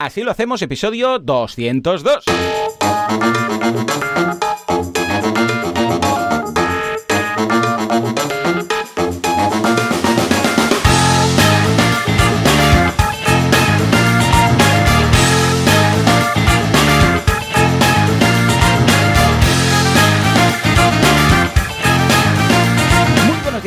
Así lo hacemos, episodio 202.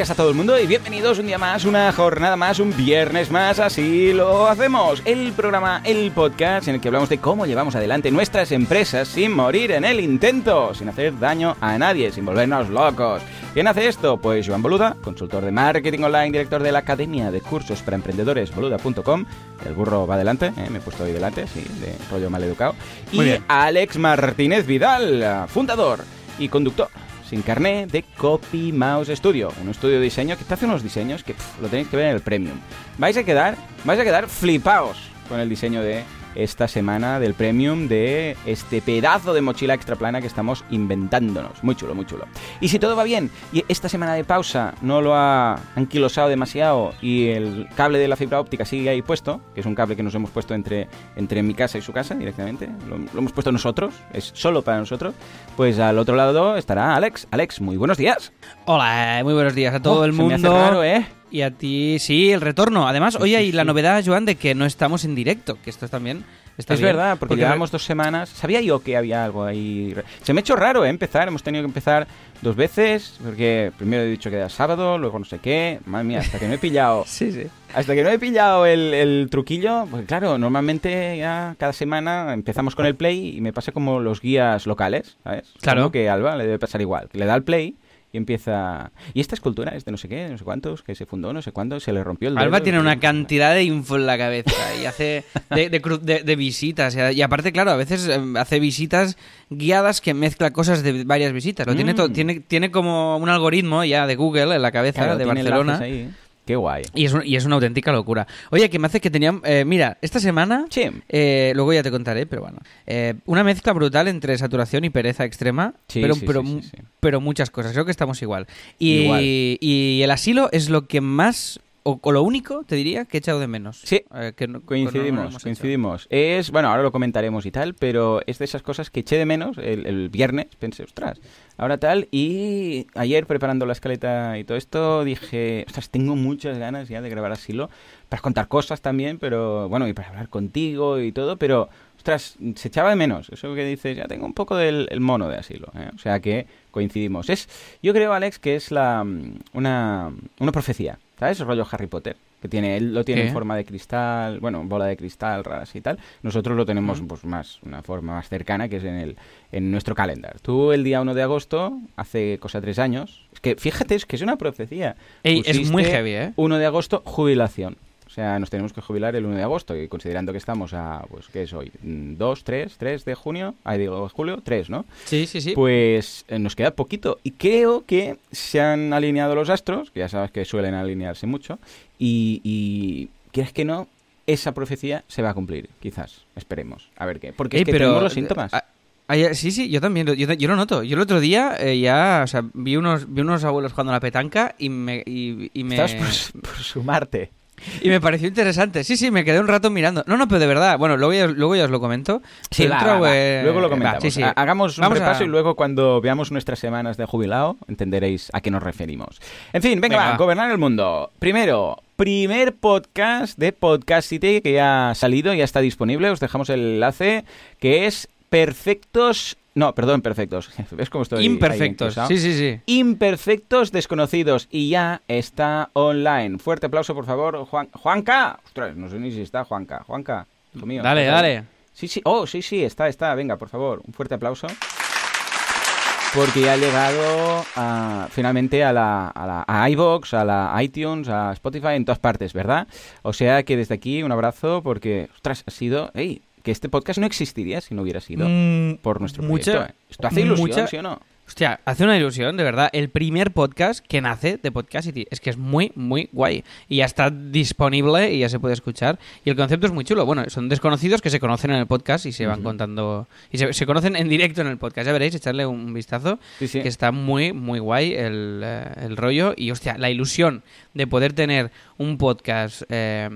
A todo el mundo y bienvenidos un día más, una jornada más, un viernes más, así lo hacemos. El programa, el podcast en el que hablamos de cómo llevamos adelante nuestras empresas sin morir en el intento, sin hacer daño a nadie, sin volvernos locos. ¿Quién hace esto? Pues Joan Boluda, consultor de marketing online, director de la Academia de Cursos para Emprendedores, boluda.com. El burro va adelante, ¿eh? me he puesto ahí delante, sí, de rollo mal educado. y Alex Martínez Vidal, fundador y conductor sin carné de Copy Mouse Studio, un estudio de diseño que te hace unos diseños que lo tenéis que ver en el Premium. Vais a quedar, vais a quedar flipaos con el diseño de esta semana del premium de este pedazo de mochila extra plana que estamos inventándonos. Muy chulo, muy chulo. Y si todo va bien y esta semana de pausa no lo ha anquilosado demasiado y el cable de la fibra óptica sigue ahí puesto, que es un cable que nos hemos puesto entre, entre mi casa y su casa directamente, lo, hemos puesto nosotros, es solo para nosotros, pues al otro lado estará Alex. Alex, muy buenos días. Hola, muy buenos días a todo oh, el mundo. Se me hace raro, ¿eh? Y a ti, sí, el retorno. Además, hoy hay la novedad, Joan, de que no estamos en directo, que esto también está Es verdad, porque, llevamos dos semanas. Sabía yo que había algo ahí. Se me ha hecho raro ¿eh? empezar, hemos tenido que empezar dos veces, porque primero he dicho que era sábado, luego no sé qué. Madre mía, hasta que no he pillado. sí, sí. Hasta que no he pillado el, truquillo, pues claro, normalmente ya cada semana empezamos con el play y me pasa como los guías locales, ¿sabes? Claro. que a Alba le debe pasar igual, que le da el play y empieza... Y esta escultura es de no sé qué, no sé cuántos, que se fundó, no sé cuándo, se le rompió el dedo. Alba tiene una cantidad de info en la cabeza y hace de, de, visitas. Y aparte, claro, a veces em, hace visitas guiadas que mezcla cosas de varias visitas. Lo tiene, mm. tiene, tiene como un algoritmo ya de Google en la cabeza de Barcelona. Ahí, Qué guay. Y es, y es una auténtica locura. Oye, que me hace que tenían... Eh, mira, esta semana... Sí. Eh, luego ya te contaré, pero bueno. Eh, una mezcla brutal entre saturación y pereza extrema. Sí, pero, sí, pero, sí, pero muchas cosas. Creo que estamos igual. Y, y el asilo es lo que más o, lo único, te diría, que he echado de menos. Sí, eh, que coincidimos, coincidimos. Es, bueno, ahora lo comentaremos y tal, pero es de esas cosas que eché de menos el, viernes, pensé, ostras, ahora tal, y ayer preparando la escaleta y todo esto, dije, ostras, tengo muchas ganas ya de grabar asilo, para contar cosas también, pero, bueno, y para hablar contigo y todo, pero, ostras, se echaba de menos, eso que dices, ya tengo un poco del mono de asilo, ¿eh? o sea que coincidimos. Es, yo creo, Alex, que es la, una, una profecía. ¿Sabes? Rollo Harry Potter. Que tiene, él lo tiene en forma de cristal, bueno, bola de cristal, raras y tal. Nosotros lo tenemos pues más, una forma más cercana, que es en el, en nuestro calendar. Tú el día 1 de agosto, hace cosa tres años, es que fíjate, es que es una profecía. es muy heavy, ¿eh? 1 de agosto, jubilación. O sea, nos tenemos que jubilar el 1 de agosto y considerando que estamos a, pues, ¿qué es hoy? ¿2, 3, 3 de junio? Ahí digo, julio, 3, ¿no? Sí, sí, sí. Pues eh, nos queda poquito y creo que se han alineado los astros, que ya sabes que suelen alinearse mucho, y, y ¿quieres que no? Esa profecía se va a cumplir, quizás, esperemos. A ver qué. Porque es que pero, tenemos los síntomas. sí, sí, yo también, yo, lo noto. Yo el otro día eh, ya, o sea, vi unos, vi unos abuelos jugando a la petanca y me... Y, me... Estás por, por sumarte. Y me pareció interesante. Sí, sí, me quedé un rato mirando. No, no, pero de verdad. Bueno, luego ya, luego ya os lo comento. Sí, luego lo comentamos. Hagamos un repaso y luego cuando veamos nuestras semanas de jubilado entenderéis a qué nos referimos. En fin, venga, va, gobernar el mundo. Primero, primer podcast de Podcast City que ya ha salido, ya está disponible. Os dejamos el enlace que es Perfectos no, perdón, perfectos. ¿Ves cómo estoy? Imperfectos. Sí, sí, sí. Imperfectos desconocidos. Y ya está online. Fuerte aplauso, por favor, Juan. Juanca. Ostras, no sé ni si está Juanca. Juanca, hijo mío. Dale, dale. Sí, sí. Oh, sí, sí, está, está. Venga, por favor, un fuerte aplauso. Porque ya ha llegado a, finalmente a la, a la a iVoox, a la iTunes, a Spotify, en todas partes, ¿verdad? O sea que desde aquí un abrazo porque, ostras, ha sido... ¡Ey! Que este podcast no existiría si no hubiera sido mm, por nuestro proyecto. ¿eh? Esto hace ilusión, ¿sí o no? Hostia, hace una ilusión, de verdad. El primer podcast que nace de Podcastity. Es que es muy, muy guay. Y ya está disponible y ya se puede escuchar. Y el concepto es muy chulo. Bueno, son desconocidos que se conocen en el podcast y se van contando. Y se, conocen en directo en el podcast. Ya veréis, echarle un vistazo. Que está muy, muy guay el, eh, el, rollo. Y hostia, la ilusión de poder tener un podcast eh,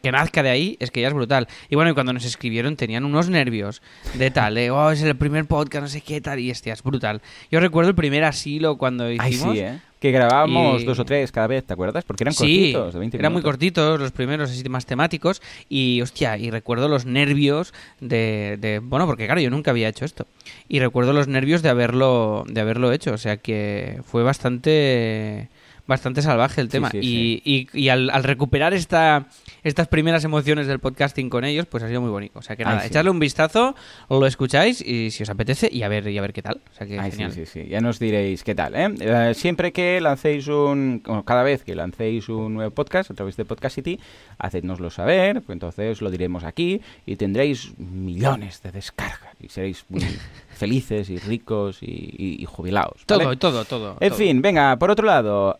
que nazca de ahí es que ya es brutal. Y bueno, y cuando nos escribieron tenían unos nervios de tal, eh, oh, es el primer podcast, no sé qué tal, y hostia, es brutal. Yo recuerdo el primer asilo cuando hicimos. sí, ¿eh? Que grabábamos dos o tres cada vez, ¿te acuerdas? Porque eran cortitos, de 20 eran muy cortitos, los primeros así más temáticos. Y, hostia, y recuerdo los nervios de, de, Bueno, porque claro, yo nunca había hecho esto. Y recuerdo los nervios de haberlo, de haberlo hecho. O sea que fue bastante bastante salvaje el tema. y, y, al, recuperar esta, estas primeras emociones del podcasting con ellos, pues ha sido muy bonito. O sea que nada, echarle un vistazo, lo escucháis y si os apetece y a ver, y a ver qué tal. O sea que Sí, sí, sí. Ya nos diréis qué tal. ¿eh? ¿eh? siempre que lancéis un. cada vez que lancéis un nuevo podcast a través de Podcast City, hacednoslo saber, pues entonces lo diremos aquí y tendréis millones de descargas y seréis muy felices y ricos y, jubilados. Todo, todo, todo. En fin, venga, por otro lado,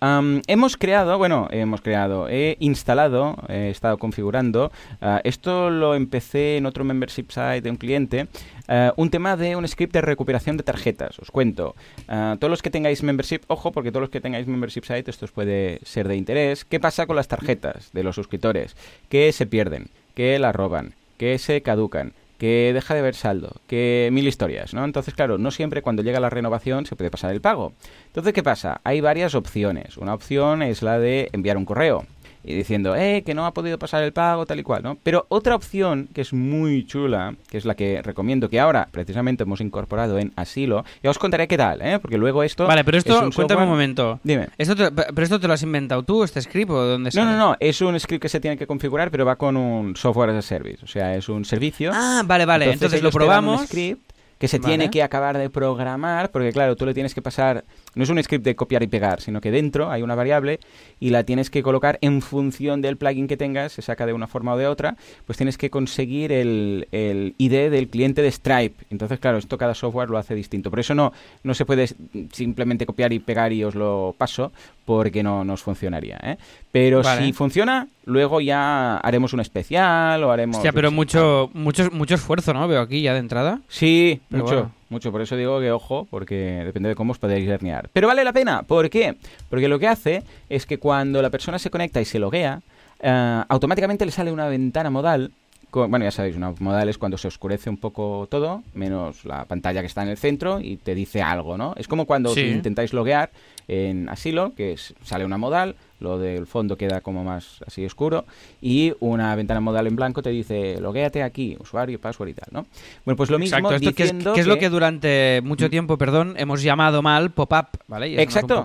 hemos creado, bueno, hemos creado, he instalado, he estado configurando, ah, esto lo empecé en otro membership site de un cliente, ah, un tema de un script de recuperación de tarjetas. Os cuento, ah, todos los que tengáis membership, ojo, porque todos los que tengáis membership site, esto os puede ser de interés. ¿Qué pasa con las tarjetas de los suscriptores? Que se pierden, que las roban, que se caducan que deja de haber saldo, que mil historias, ¿no? Entonces, claro, no siempre cuando llega la renovación se puede pasar el pago. Entonces, ¿qué pasa? Hay varias opciones. Una opción es la de enviar un correo y diciendo, eh, que no ha podido pasar el pago, tal y cual, ¿no? Pero otra opción que es muy chula, que es la que recomiendo, que ahora precisamente hemos incorporado en Asilo, ya os contaré qué tal, ¿eh? Porque luego esto... Vale, pero esto, cuéntame un momento. Dime. ¿Esto ¿Pero esto te lo has inventado tú, este script, o dónde No, no, no, es un script que se tiene que configurar, pero va con un software as a service, o sea, es un servicio. Ah, vale, vale, entonces, lo probamos. script que se tiene que acabar de programar, porque claro, tú le tienes que pasar no es un script de copiar y pegar, sino que dentro hay una variable y la tienes que colocar en función del plugin que tengas, se saca de una forma o de otra, pues tienes que conseguir el, el ID del cliente de Stripe. Entonces, claro, esto cada software lo hace distinto. Por eso no, no se puede simplemente copiar y pegar y os lo paso, porque no nos funcionaría. ¿eh? Pero si funciona, luego ya haremos un especial o haremos... Hostia, pero mucho, mucho, mucho esfuerzo, ¿no? Veo aquí ya de entrada. Sí, mucho mucho. Por eso digo que ojo, porque depende de cómo os podéis herniar. Pero vale la pena. ¿Por qué? Porque lo que hace es que cuando la persona se conecta y se loguea, eh, automáticamente le sale una ventana modal. bueno, ya sabéis, una modal es cuando se oscurece un poco todo, menos la pantalla que está en el centro y te dice algo, ¿no? Es como cuando intentáis loguear en asilo, que sale una modal, lo del fondo queda como más así oscuro y una ventana modal en blanco te dice loguéate aquí, usuario, password y tal, ¿no? Bueno, pues lo mismo Exacto, que, es, lo que durante mucho mm. tiempo, perdón, hemos llamado mal pop-up, ¿vale? Exacto.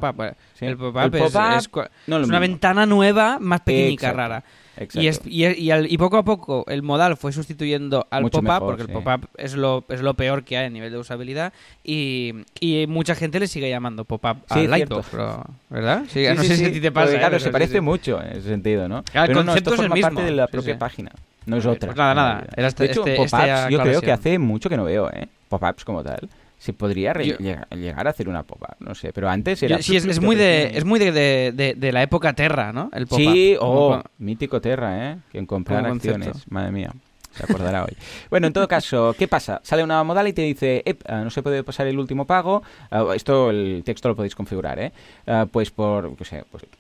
El pop-up es, una ventana nueva más pequeñica, rara. Y, es, y, y, poco a poco el modal fue sustituyendo al pop-up, porque el pop-up es lo, es lo peor que hay a nivel de usabilidad, y, y mucha gente le sigue llamando pop-up al Lightbox, ¿verdad? Sí, no sé si a ti te pasa. ¿eh? claro, se parece mucho en ese sentido, ¿no? el concepto es el mismo. parte de la propia página, no es otra. Pues nada, nada. Era este, de hecho, este, pop-ups este yo creo que hace mucho que no veo, ¿eh? Pop-ups como tal se podría llegar a hacer una pop-up, no sé, pero antes era... sí, es, muy, de, es muy de, de, de, la época Terra, ¿no? El sí, oh, mítico Terra, ¿eh? Quien comprar acciones, madre mía se acordará hoy. Bueno, en todo caso, ¿qué pasa? Sale una modal y te dice, ah, no se puede pasar el último pago. Ah, esto, el texto lo podéis configurar, ¿eh? Ah, pues por, pues,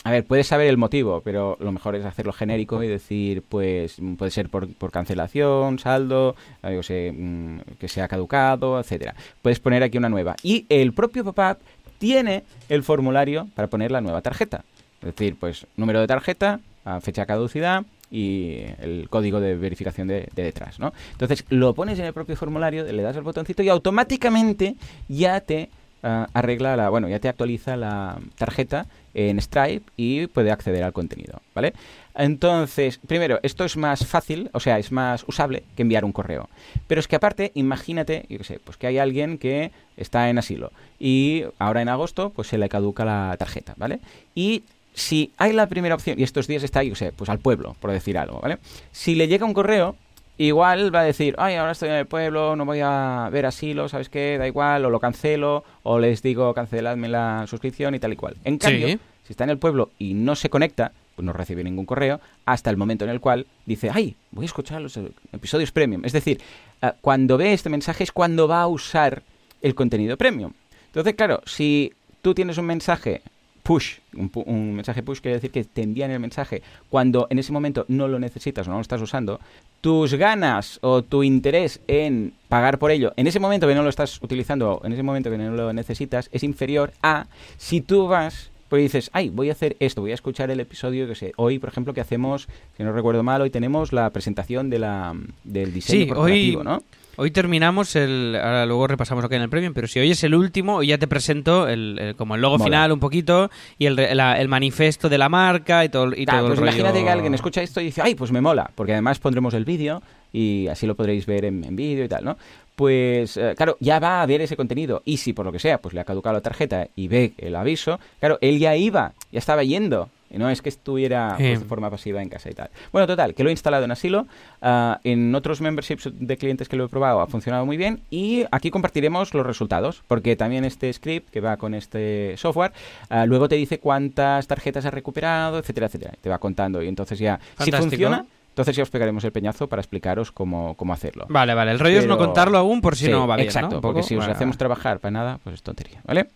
a ver, puedes saber el motivo, pero lo mejor es hacerlo genérico y decir, pues, puede ser por, por cancelación, saldo, yo sé, mm, que se ha caducado, etcétera. Puedes poner aquí una nueva. Y el propio pop-up tiene el formulario para poner la nueva tarjeta. Es decir, pues, número de tarjeta, fecha caducidad, y el código de verificación de, detrás, ¿no? Entonces lo pones en el propio formulario, le das al botoncito y automáticamente ya te ah, arregla la, bueno, ya te actualiza la tarjeta en Stripe y puede acceder al contenido, ¿vale? Entonces, primero, esto es más fácil, o sea, es más usable que enviar un correo. Pero es que aparte, imagínate, yo qué sé, pues que hay alguien que está en asilo y ahora en agosto pues se le caduca la tarjeta, ¿vale? Y si hay la primera opción, y estos días está ahí, o sea, pues al pueblo, por decir algo, ¿vale? Si le llega un correo, igual va a decir, ay, ahora estoy en el pueblo, no voy a ver asilo, ¿sabes qué? Da igual, o lo cancelo, o les digo, canceladme la suscripción y tal y cual. En cambio, Sí. si está en el pueblo y no se conecta, pues no recibe ningún correo, hasta el momento en el cual dice, ay, voy a escuchar los episodios premium. Es decir, eh, cuando ve este mensaje es cuando va a usar el contenido premium. Entonces, claro, si tú tienes un mensaje push, un, pu- un mensaje push quiere decir que te envían el mensaje cuando en ese momento no lo necesitas o no lo estás usando, tus ganas o tu interés en pagar por ello en ese momento que no lo estás utilizando, en ese momento que no lo necesitas, es inferior a si tú vas pues dices, ay, voy a hacer esto, voy a escuchar el episodio que sé. Hoy, por ejemplo, que hacemos, que no recuerdo mal, hoy tenemos la presentación de la, del diseño Sí, corporativo, hoy- ¿no? Hoy terminamos el. Ahora luego repasamos lo que hay en el premium, pero si hoy es el último, hoy ya te presento el, el- como el logo final un poquito y el, la- el manifiesto de la marca y todo, y Claro, todo pues el rollo. imagínate que alguien escucha esto y dice, ay, pues me mola, porque además pondremos el vídeo y así lo podréis ver en, en vídeo y tal, ¿no? Pues, eh, claro, ya va a ver ese contenido. Y si por lo que sea, pues le ha caducado la tarjeta y ve el aviso, claro, él ya iba, ya estaba yendo. No es que estuviera pues, de forma pasiva en casa y tal. Bueno, total, que lo he instalado en Asilo. ah, en otros memberships de clientes que lo he probado ha funcionado muy bien. Y aquí compartiremos los resultados. Porque también este script que va con este software, ah, luego te dice cuántas tarjetas has recuperado, etcétera, etcétera. Te va contando. Y entonces ya, si funciona, entonces ya os pegaremos el peñazo para explicaros cómo, cómo hacerlo. Vale, vale. El rollo es no contarlo aún por si Sí, no va bien. Exacto, porque si os Vale, hacemos vale. trabajar para nada, pues es tontería, ¿vale?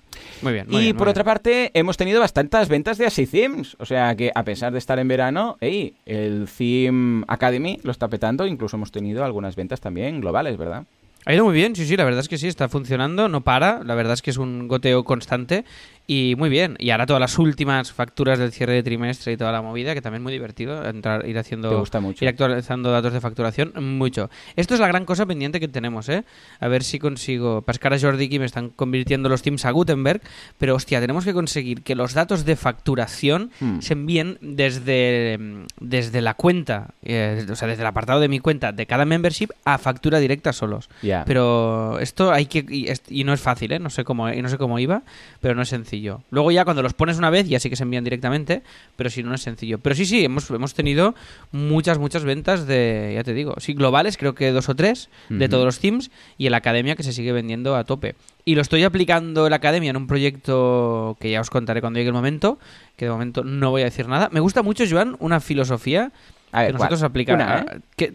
Muy bien. muy y bien, por otra bien. parte, hemos tenido bastantes ventas de Así Themes. O sea que a pesar de estar en verano, ey, el Theme Academy lo está petando. Incluso hemos tenido algunas ventas también globales, ¿verdad? Ha ido muy bien, sí, sí, la verdad es que sí, está funcionando, no para, la verdad es que es un goteo constante y muy bien. Y ahora todas las últimas facturas del cierre de trimestre y toda la movida, que también muy divertido, entrar, ir haciendo, Te gusta mucho. ir actualizando datos de facturación, mucho. Esto es la gran cosa pendiente que tenemos, ¿eh? A ver si consigo pascar a Jordi y me están convirtiendo los teams a Gutenberg, pero hostia, tenemos que conseguir que los datos de facturación Hmm. se envíen desde, desde la cuenta, eh, o sea, desde el apartado de mi cuenta de cada membership a factura directa solos. Ya. Pero esto hay que y, es- y no es fácil, ¿eh? No sé cómo y no sé cómo iba, pero no es sencillo. Luego ya cuando los pones una vez ya sí que se envían directamente, pero si no no es sencillo. Pero sí sí hemos hemos tenido muchas muchas ventas de ya te digo, sí globales, creo que dos o tres de todos los teams y en la academia que se sigue vendiendo a tope. Y lo estoy aplicando en la academia en un proyecto que ya os contaré cuando llegue el momento, que de momento no voy a decir nada. Me gusta mucho, Joan, una filosofía A ver, que nosotros aplicamos. ¿eh?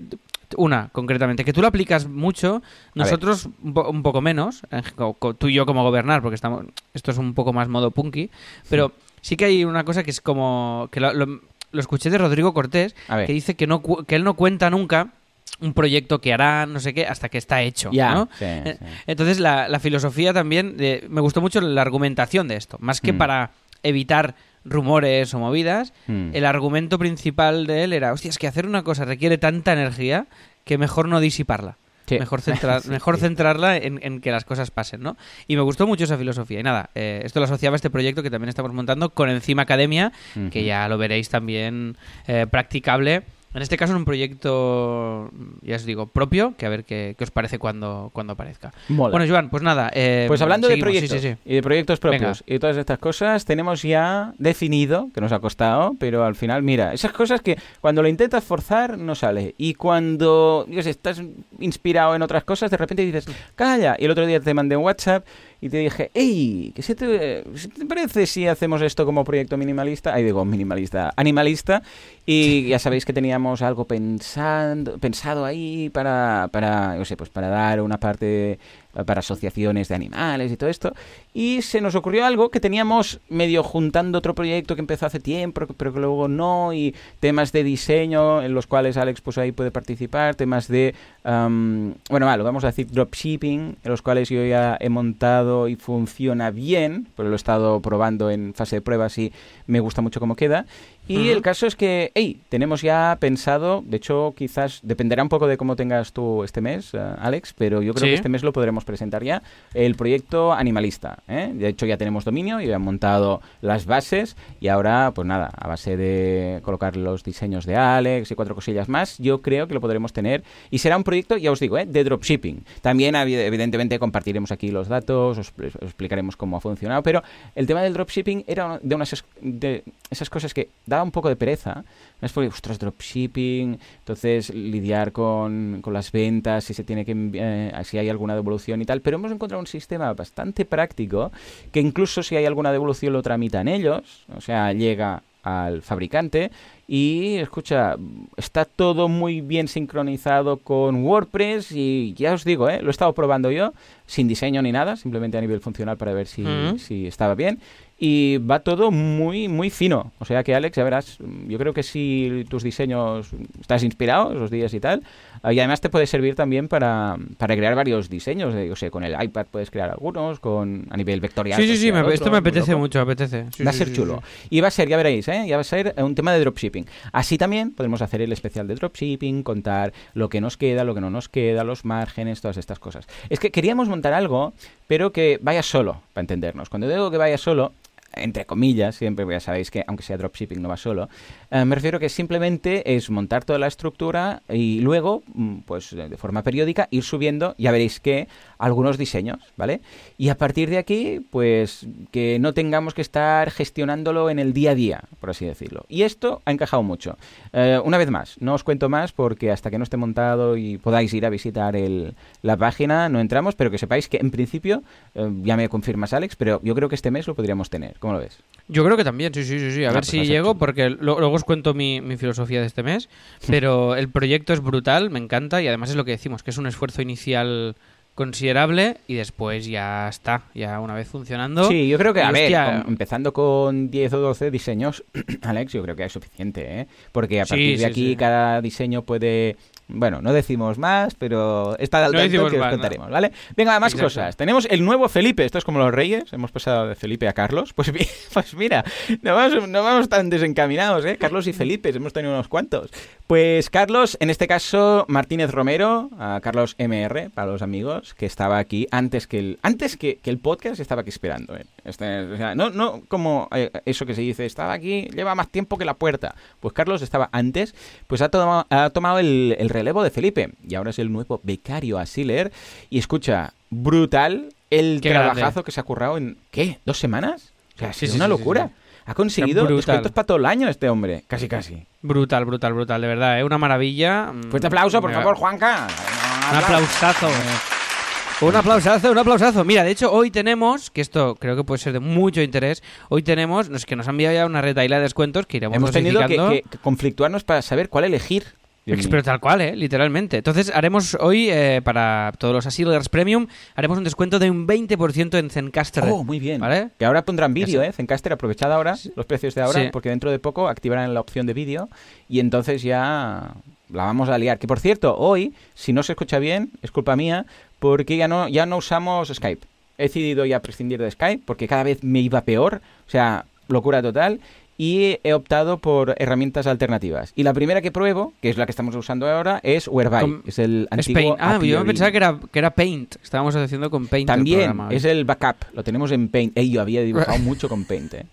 Una, concretamente, que tú lo aplicas mucho, nosotros un, po- un poco menos, eh, tú y yo como gobernar, porque estamos esto es un poco más modo punky, pero sí que hay una cosa que es como que lo, lo- lo escuché de Rodrigo Cortés, que dice que no que él no cuenta nunca un proyecto que hará, no sé qué, hasta que está hecho, Ya, ¿no? sí, sí. Entonces la, la filosofía también, me gustó mucho la argumentación de esto, más que Mm. para evitar rumores o movidas, Mm. el argumento principal de él era, hostia, es que hacer una cosa requiere tanta energía que mejor no disiparla. Sí. Mejor, centrar, mejor centrarla en, en que las cosas pasen, ¿no? Y me gustó mucho esa filosofía. Y nada, eh, esto lo asociaba a este proyecto que también estamos montando con Encima Academia, que ya lo veréis también eh, practicable. En este caso, en un proyecto, ya os digo, propio, que a ver qué, qué os parece cuando, cuando aparezca. Mola. Bueno, Joan, pues nada. eh, Pues hablando seguimos, de sí, proyectos sí, sí. y de proyectos propios Venga. y todas estas cosas, tenemos ya definido, que nos ha costado, pero al final, mira, esas cosas que cuando lo intentas forzar no sale. Y cuando yo sé, estás inspirado en otras cosas, de repente dices, calla. Y el otro día te mandé un WhatsApp y te dije, hey, ¿qué se te, se te parece si hacemos esto como proyecto minimalista? Ahí digo, minimalista, animalista. Y ya sabéis que teníamos algo pensando, pensado ahí para, para, yo sé, pues para dar una parte para asociaciones de animales y todo esto. Y se nos ocurrió algo que teníamos medio juntando otro proyecto que empezó hace tiempo, pero que luego no, y temas de diseño en los cuales Alex pues ahí puede participar, temas de, am, bueno, vale, vamos a decir dropshipping, en los cuales yo ya he montado y funciona bien, pero lo he estado probando en fase de pruebas y me gusta mucho cómo queda. Y Ujú. el caso es que, hey, tenemos ya pensado, de hecho quizás dependerá un poco de cómo tengas tú este mes, eh, Alex, pero yo creo Sí. que este mes lo podremos presentar ya, el proyecto animalista. ¿eh? De hecho ya tenemos dominio, ya han montado las bases y ahora, pues nada, a base de colocar los diseños de Alex y cuatro cosillas más, yo creo que lo podremos tener y será un proyecto, ya os digo, ¿eh? de dropshipping. También evi- evidentemente compartiremos aquí los datos, os, os explicaremos cómo ha funcionado, pero el tema del dropshipping era de unas de esas cosas que daba da un poco de pereza. Es porque, ostras, dropshipping, entonces lidiar con, con las ventas, si se tiene que eh, si hay alguna devolución y tal. Pero hemos encontrado un sistema bastante práctico que incluso si hay alguna devolución lo tramitan ellos. O sea, llega al fabricante y escucha, está todo muy bien sincronizado con WordPress y ya os digo, ¿eh? lo he estado probando yo sin diseño ni nada, simplemente a nivel funcional para ver si, si estaba bien y va todo muy, muy fino. O sea que, Alex, ya verás, yo creo que si tus diseños estás inspirado esos días y tal, y además te puede servir también para, para crear varios diseños. De, o sea, con el iPad puedes crear algunos, con a nivel vectorial. Sí, sí, sí, esto me apetece mucho, me apetece. va a ser chulo. Y va a ser, ya veréis, ¿eh? ya va a ser un tema de dropshipping. Así también podemos hacer el especial de dropshipping, contar lo que nos queda, lo que no nos queda, los márgenes, todas estas cosas. Es que queríamos montar algo, pero que vaya solo, para entendernos. Cuando digo que vaya solo, entre comillas, siempre ya sabéis que aunque sea dropshipping no va solo, eh, me refiero que simplemente es montar toda la estructura y luego, mm, pues de forma periódica, ir subiendo, ya veréis que, algunos diseños, ¿vale? Y a partir de aquí, pues que no tengamos que estar gestionándolo en el día a día, por así decirlo. Y esto ha encajado mucho. Eh, una vez más, no os cuento más porque hasta que no esté montado y podáis ir a visitar el, la página, no entramos, pero que sepáis que en principio, eh, ya me confirmas Alex, pero yo creo que este mes lo podríamos tener. ¿Cómo lo ves? Yo creo que también, sí, sí, sí. sí. A ver pues si llego, porque luego os cuento mi, mi, filosofía de este mes. Pero el proyecto es brutal, me encanta y además es lo que decimos, que es un esfuerzo inicial considerable y después ya está, ya una vez funcionando. Sí, yo creo que, a ver, empezando con 10 o 12 diseños, Alex, yo creo que es suficiente, ¿eh? Porque a partir de aquí cada diseño puede bueno, no decimos más, pero está al tanto que os contaremos, ¿vale? Venga, más cosas. Tenemos el nuevo Felipe. Esto es como los reyes. Hemos pasado de Felipe a Carlos. Pues, pues mira, no vamos, no vamos tan desencaminados, ¿eh? Carlos y Felipe, hemos tenido unos cuantos. Pues Carlos, en este caso, Martínez Romero, a Carlos MR, para los amigos, que estaba aquí antes que el, antes que, el podcast, estaba aquí esperando. ¿eh? Este, o sea, no, no como eh, eso que se dice, estaba aquí, lleva más tiempo que la puerta. Pues Carlos estaba antes, pues ha, tomado, ha tomado el, el relevo de Felipe y ahora es el nuevo becario a Siller. Y escucha, brutal el trabajazo que se ha currado en, ¿qué? ¿Dos semanas? O sea, es una locura. Ha conseguido descuentos para todo el año este hombre, casi casi. Brutal, brutal, brutal, de verdad, ¿eh? Una maravilla. Fuerte aplauso, por favor, Juanca. Un aplausazo. Un aplausazo, un aplausazo. Mira, de hecho, hoy tenemos, que esto creo que puede ser de mucho interés, hoy tenemos, no es que nos han enviado ya una retaila de descuentos que iremos Hemos tenido que, conflictuarnos para saber cuál elegir. Pero tal cual, ¿eh? literalmente. Entonces haremos hoy, eh, para todos los Asilers Premium, haremos un descuento de un 20% en Zencaster. Oh, muy bien. ¿Vale? Que ahora pondrán vídeo, ¿eh? Zencaster, aprovechad ahora los precios de ahora, porque dentro de poco activarán la opción de vídeo y entonces ya la vamos a liar. Que por cierto, hoy, si no se escucha bien, es culpa mía, porque ya no, ya no usamos Skype. He decidido ya prescindir de Skype porque cada vez me iba peor, o sea, locura total y he optado por herramientas alternativas. Y la primera que pruebo, que es la que estamos usando ahora, es Whereby. Es el antiguo Ah, yo pensaba que era, que era Paint. Estábamos haciendo con Paint. También es el backup. Lo tenemos en Paint. Ey, yo había dibujado mucho con Paint, ¿eh?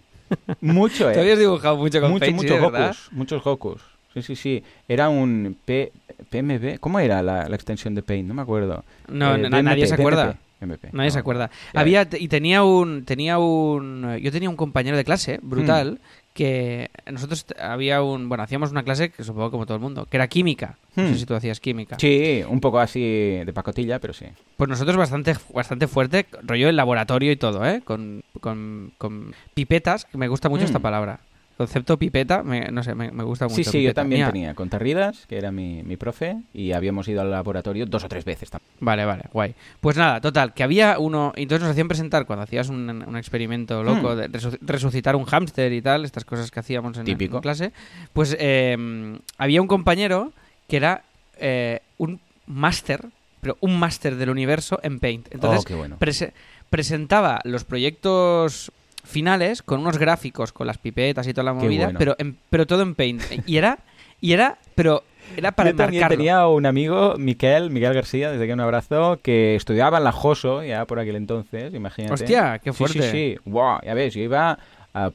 Mucho, ¿eh? Te habías dibujado mucho con mucho, Paint, muchos Gokus, Muchos Gokus. Sí, sí, sí. Era un P PMB. ¿Cómo era la, extensión de Paint? No me acuerdo. No, eh, nadie se acuerda. Nadie se acuerda. Había y tenía un tenía un yo tenía un compañero de clase brutal hmm que nosotros había un, bueno, hacíamos una clase que supongo como todo el mundo, que era química. No sé hmm. si tú hacías química. Sí, un poco así de pacotilla, pero sí. Pues nosotros bastante, bastante fuerte, rollo el laboratorio y todo, ¿eh? Con, con, con pipetas, me gusta mucho esta hmm. palabra concepto pipeta, no sé, me, gusta mucho. Sí, sí, yo también tenía con Tarridas, que era mi, mi, profe, y habíamos ido al laboratorio dos o tres veces también. Vale, vale, guay. Pues nada, total, que había uno, entonces nos hacían presentar cuando hacías un, un experimento loco hmm. de resucitar un hámster y tal, estas cosas que hacíamos en, Típico. clase, pues eh, había un compañero que era eh, un máster, pero un máster del universo en Paint. Entonces, oh, presentaba los proyectos finales con unos gráficos, con las pipetas y toda la movida, pero, pero todo en Paint. Y era, y era, pero era para Yo tenía un amigo, Miquel, Miguel García, desde que un abrazo, que estudiaba en la Joso, ya por aquel entonces, imagínate. Hostia, qué fuerte. Sí, sí, sí. Wow, ya ves, yo iba...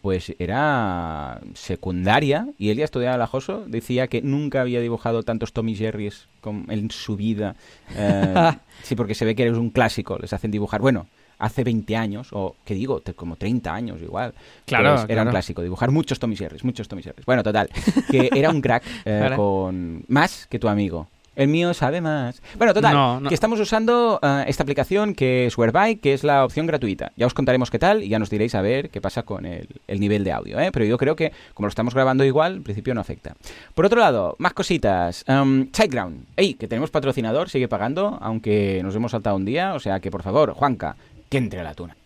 pues era secundaria y él ya estudiaba en la Joso. Decía que nunca había dibujado tantos Tommy Jerry's en su vida. Eh, sí, porque se ve que eres un clásico, les hacen dibujar. Bueno, hace 20 años, o que digo, como 30 años igual. Claro, pues era claro. un clásico, dibujar muchos Tommy Jerrys, muchos Tommy Jerrys. Bueno, total, que era un crack eh, con más que tu amigo. El mío sabe más. Bueno, total, No, no. que estamos usando eh, esta aplicación que es Whereby, que es la opción gratuita. Ya os contaremos qué tal y ya nos diréis a ver qué pasa con el, el nivel de audio. ¿eh? Pero yo creo que, como lo estamos grabando igual, en principio no afecta. Por otro lado, más cositas. Um, Sideground. Ey, que tenemos patrocinador, sigue pagando, aunque nos hemos saltado un día. O sea que, por favor, Juanca, que entre la tuna.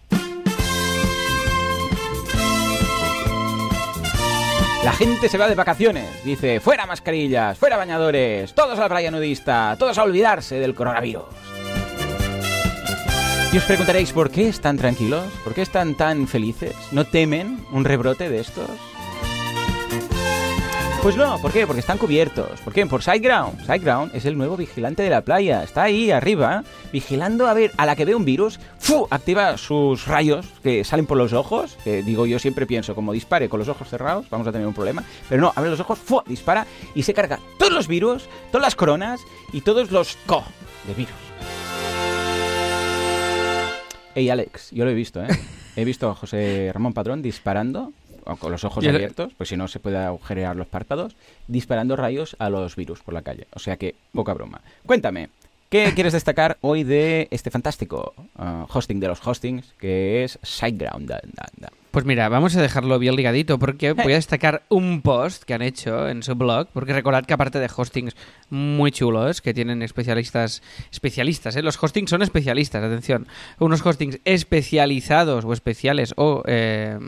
La gente se va de vacaciones. Dice, fuera mascarillas, fuera bañadores, todos a la playa nudista, todos a olvidarse del coronavirus. Y os preguntaréis, ¿por qué están tranquilos? ¿Por qué están tan felices? ¿No temen un rebrote de estos? Pues no, ¿por qué? Porque están cubiertos. ¿Por qué? Por Sideground. Sideground es el nuevo vigilante de la playa. Está ahí arriba, vigilando a ver, a la que ve un virus, ¡fu! activa sus rayos que salen por los ojos. Que digo, yo siempre pienso, como dispare con los ojos cerrados, vamos a tener un problema. Pero no, abre los ojos, ¡fu! dispara y se carga todos los virus, todas las coronas y todos los co de virus. Ey, Alex, yo lo he visto, ¿eh? He visto a José Ramón Padrón disparando, con los ojos abiertos, pues si no se puede agujerear los párpados, disparando rayos a los virus por la calle. O sea que, poca broma. Cuéntame, ¿qué quieres destacar hoy de este fantástico ah, hosting de los hostings, que es SiteGround? Pues mira, vamos a dejarlo bien ligadito porque voy a destacar un post que han hecho en su blog, porque recordad que aparte de hostings muy chulos que tienen especialistas, especialistas, ¿eh? los hostings son especialistas, atención, unos hostings especializados o especiales o... eh,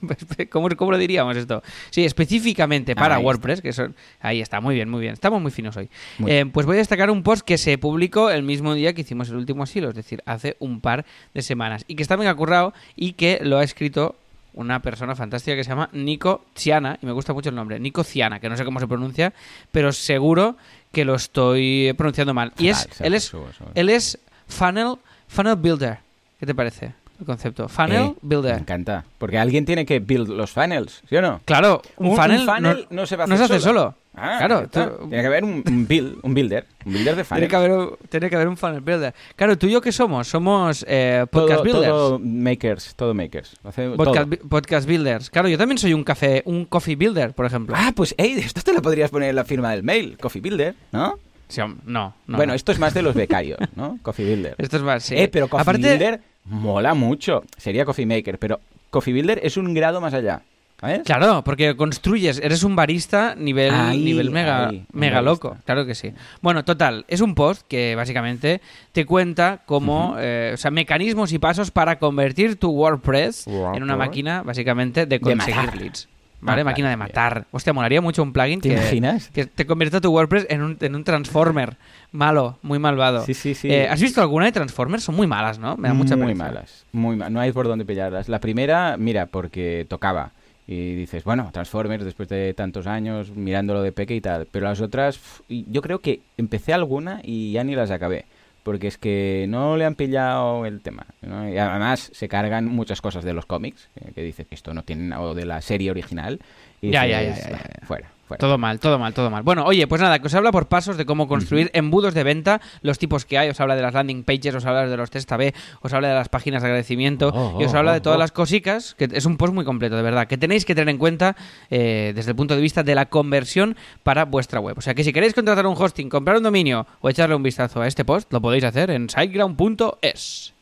¿cómo, cómo lo diríamos esto? Sí, específicamente para WordPress, que son... Ahí está, muy bien, muy bien, estamos muy finos hoy. Muy Eh, pues voy a destacar un post que se publicó el mismo día que hicimos el último asilo, es decir, hace un par de semanas, y que está bien currado y que lo ha escrito una persona fantástica que se llama Nico Ciana, y me gusta mucho el nombre, Nico Ciana, que no sé cómo se pronuncia, pero seguro que lo estoy pronunciando mal. Y es, él es, él es funnel, funnel builder. ¿Qué te parece el concepto? Funnel Eh, Me builder. encanta. Porque alguien tiene que build los funnels, ¿sí o no? Claro, un, Un- un funnel, funnel no, no se va a no hacer se hace solo. solo. Ah, claro, tú- tiene que haber un, un build, un builder, un builder de funnels. Tiene que, haber, un- tiene que haber un funnel builder. Claro, ¿tú y yo qué somos? Somos eh, podcast todo, builders. todo makers, todo makers. Hace podcast, todo. podcast builders. Claro, yo también soy un café, un coffee builder, por ejemplo. Ah, pues, hey, esto te lo podrías poner en la firma del mail, Coffee Builder, ¿no? Sí, no, no. bueno, no. esto es más de los becarios, ¿no? Coffee Builder. Esto es más, sí. Eh, pero Coffee Aparte, Builder mola mucho. Sería Coffee Maker, pero Coffee Builder es un grado más allá. ¿Sabes? Claro, porque construyes, eres un barista nivel, Ahí, nivel mega, ahí, mega loco. Claro que sí. Bueno, total, es un post que básicamente te cuenta cómo, eh, o sea, mecanismos y pasos para convertir tu WordPress en una WordPress. máquina, básicamente, de De conseguir matar. leads. ¿Vale? Ah, máquina de matar. Hostia, molaría mucho un plugin ¿Te que, imaginas? que te convierta tu WordPress en un, en un Transformer malo, muy malvado. Sí, sí, sí. Eh, ¿Has visto alguna de Transformers? Son muy malas, ¿no? Me da mucha muy malas, muy ma- No hay por dónde pillarlas. La primera, mira, porque tocaba. Y dices, bueno, Transformers después de tantos años mirándolo de peque y tal. Pero las otras, yo creo que empecé alguna y ya ni las acabé. Porque es que no le han pillado el tema. ¿no? Y además se cargan muchas cosas de los cómics. eh, que dices que esto no tiene nada de la serie original. Y Ya, ya, dices, ya, ya, "Bah, ya. Fuera, Todo mal, todo mal, todo mal. Bueno, oye, pues nada, que os habla por pasos de cómo construir embudos de venta, los tipos que hay, os habla de las landing pages, os habla de los test AB, os habla de las páginas de agradecimiento Oh, y os oh, habla oh, de todas oh. las cosicas, que es un post muy completo, de verdad, que tenéis que tener en cuenta eh, desde el punto de vista de la conversión para vuestra web. O sea que si queréis contratar un hosting, comprar un dominio o echarle un vistazo a este post, lo podéis hacer en siteground.es.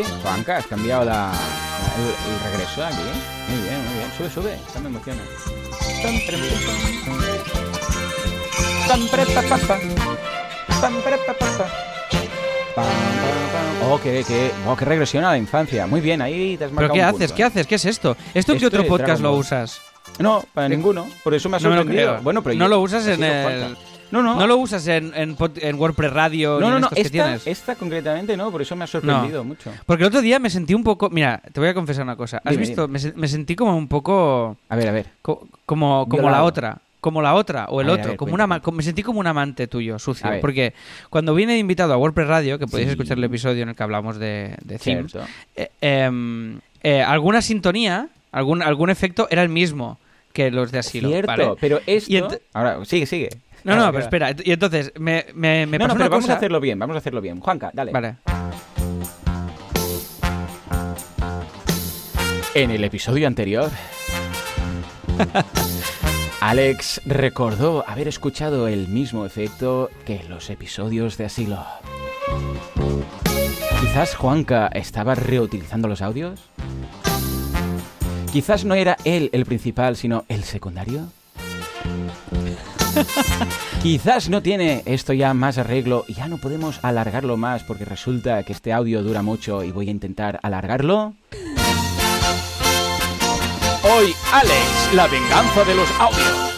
aquí? Juanca, has cambiado la, el, el regreso aquí. Muy bien, muy bien. Sube, sube. Esta me emociona. Oh, qué, qué, oh, qué regresión a la infancia. Muy bien, ahí te has ¿Pero qué un haces? punto, ¿Qué ¿eh? haces? ¿Qué es esto? ¿Esto en qué otro podcast lo usas? No, para ninguno. Por eso me ha No me lo sorprendido. creo. Bueno, pero no yo- lo usas en el... No, no. No lo usas en, en, en WordPress Radio no, no, en no. que Esta, tienes. esta concretamente no, por eso me ha sorprendido mucho. Porque el otro día me sentí un poco... Mira, te voy a confesar una cosa. ¿Has Dime, visto? Me, se- me sentí como un poco... A ver, a ver. co- como, como la otra. Como la otra o el A otro. ver, como una, cuéntame. me sentí como un amante tuyo, sucio. Porque cuando viene de invitado a WordPress Radio, que podéis Sí. escuchar el episodio en el que hablamos de, de themes, Cierto. eh, eh, alguna sintonía, algún, algún efecto era el mismo que los de asilo. Cierto, ¿vale? pero esto... Ahora, sigue, sigue. No, no, pero espera. Y entonces, me, me, me No, pasó no, una pero vamos cosa- a hacerlo bien, vamos a hacerlo bien. Juanca, dale. Vale. En el episodio anterior, Alex recordó haber escuchado el mismo efecto que en los episodios de Asilo. Quizás Juanca estaba reutilizando los audios. Quizás no era él el principal, sino el secundario. Quizás no tiene esto ya más arreglo y ya no podemos alargarlo más porque resulta que este audio dura mucho y voy a intentar alargarlo. Hoy, Alex, la venganza de los audios.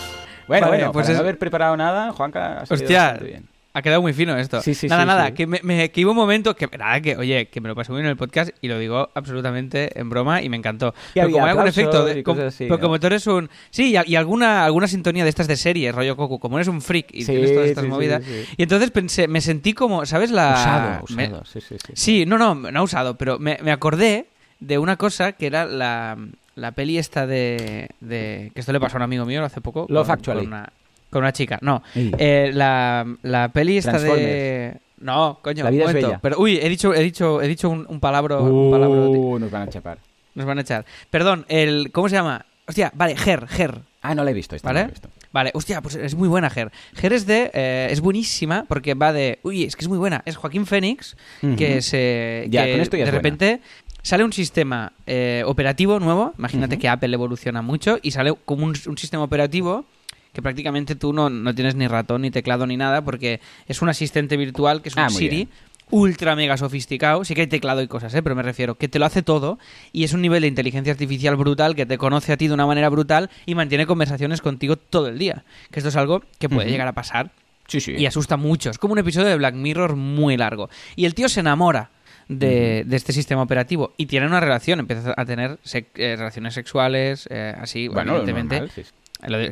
Bueno, Vale, bueno, pues para es- no haber preparado nada, Juanca ha Hostia, bien. Ha quedado muy fino esto. Sí, sí, nada, sí, nada. Que, me, me- que hubo un momento que, nada, que, oye, que me lo pasé muy bien en el podcast y lo digo absolutamente en broma y me encantó. Y Pero como aplausos efecto, de- así, pero ¿no? como tú eres un... Sí, y, y alguna, alguna sintonía de estas de series, rollo Coco, como eres un freak y tienes todas estas movidas. Y entonces pensé, me sentí como, ¿sabes la...? Usado, me- usado, sí, sí, sí. Sí, no, no, no usado, pero me, me acordé de una cosa que era la, la peli esta de, de... Que esto le pasó a un amigo mío hace poco. Love con- Actually. Con una, con una chica, no. Eh, la, la peli esta de... No, coño, La vida un es bella. Pero, uy, he dicho, he dicho, he dicho un, un palabra... un palabra, tío. Uh, nos van a chapar. Nos van a echar. Perdón, el... ¿Cómo se llama? Hostia, vale, Her, Her. Ah, no la he visto, esta ¿Vale? no la he visto. Vale, hostia, pues es muy buena Her. Her es de... eh, es buenísima porque va de... Uy, es que es muy buena. Es Joaquín Fénix que se... Ya, que con esto ya de es buena. repente sale un sistema eh, operativo nuevo. Imagínate que Apple evoluciona mucho y sale como un, un sistema operativo que prácticamente tú no, no tienes ni ratón, ni teclado, ni nada porque es un asistente virtual que es un Ah, Siri. bien. Ultra mega sofisticado, sí que hay teclado y cosas, ¿eh? pero me refiero que te lo hace todo y es un nivel de inteligencia artificial brutal que te conoce a ti de una manera brutal y mantiene conversaciones contigo todo el día. Que esto es algo que puede llegar a pasar Sí, sí. y asusta mucho. Es como un episodio de Black Mirror muy largo. Y el tío se enamora de, de este sistema operativo y tiene una relación, empieza a tener sec- eh, relaciones sexuales, eh, así, Bueno, evidentemente. normal, sí,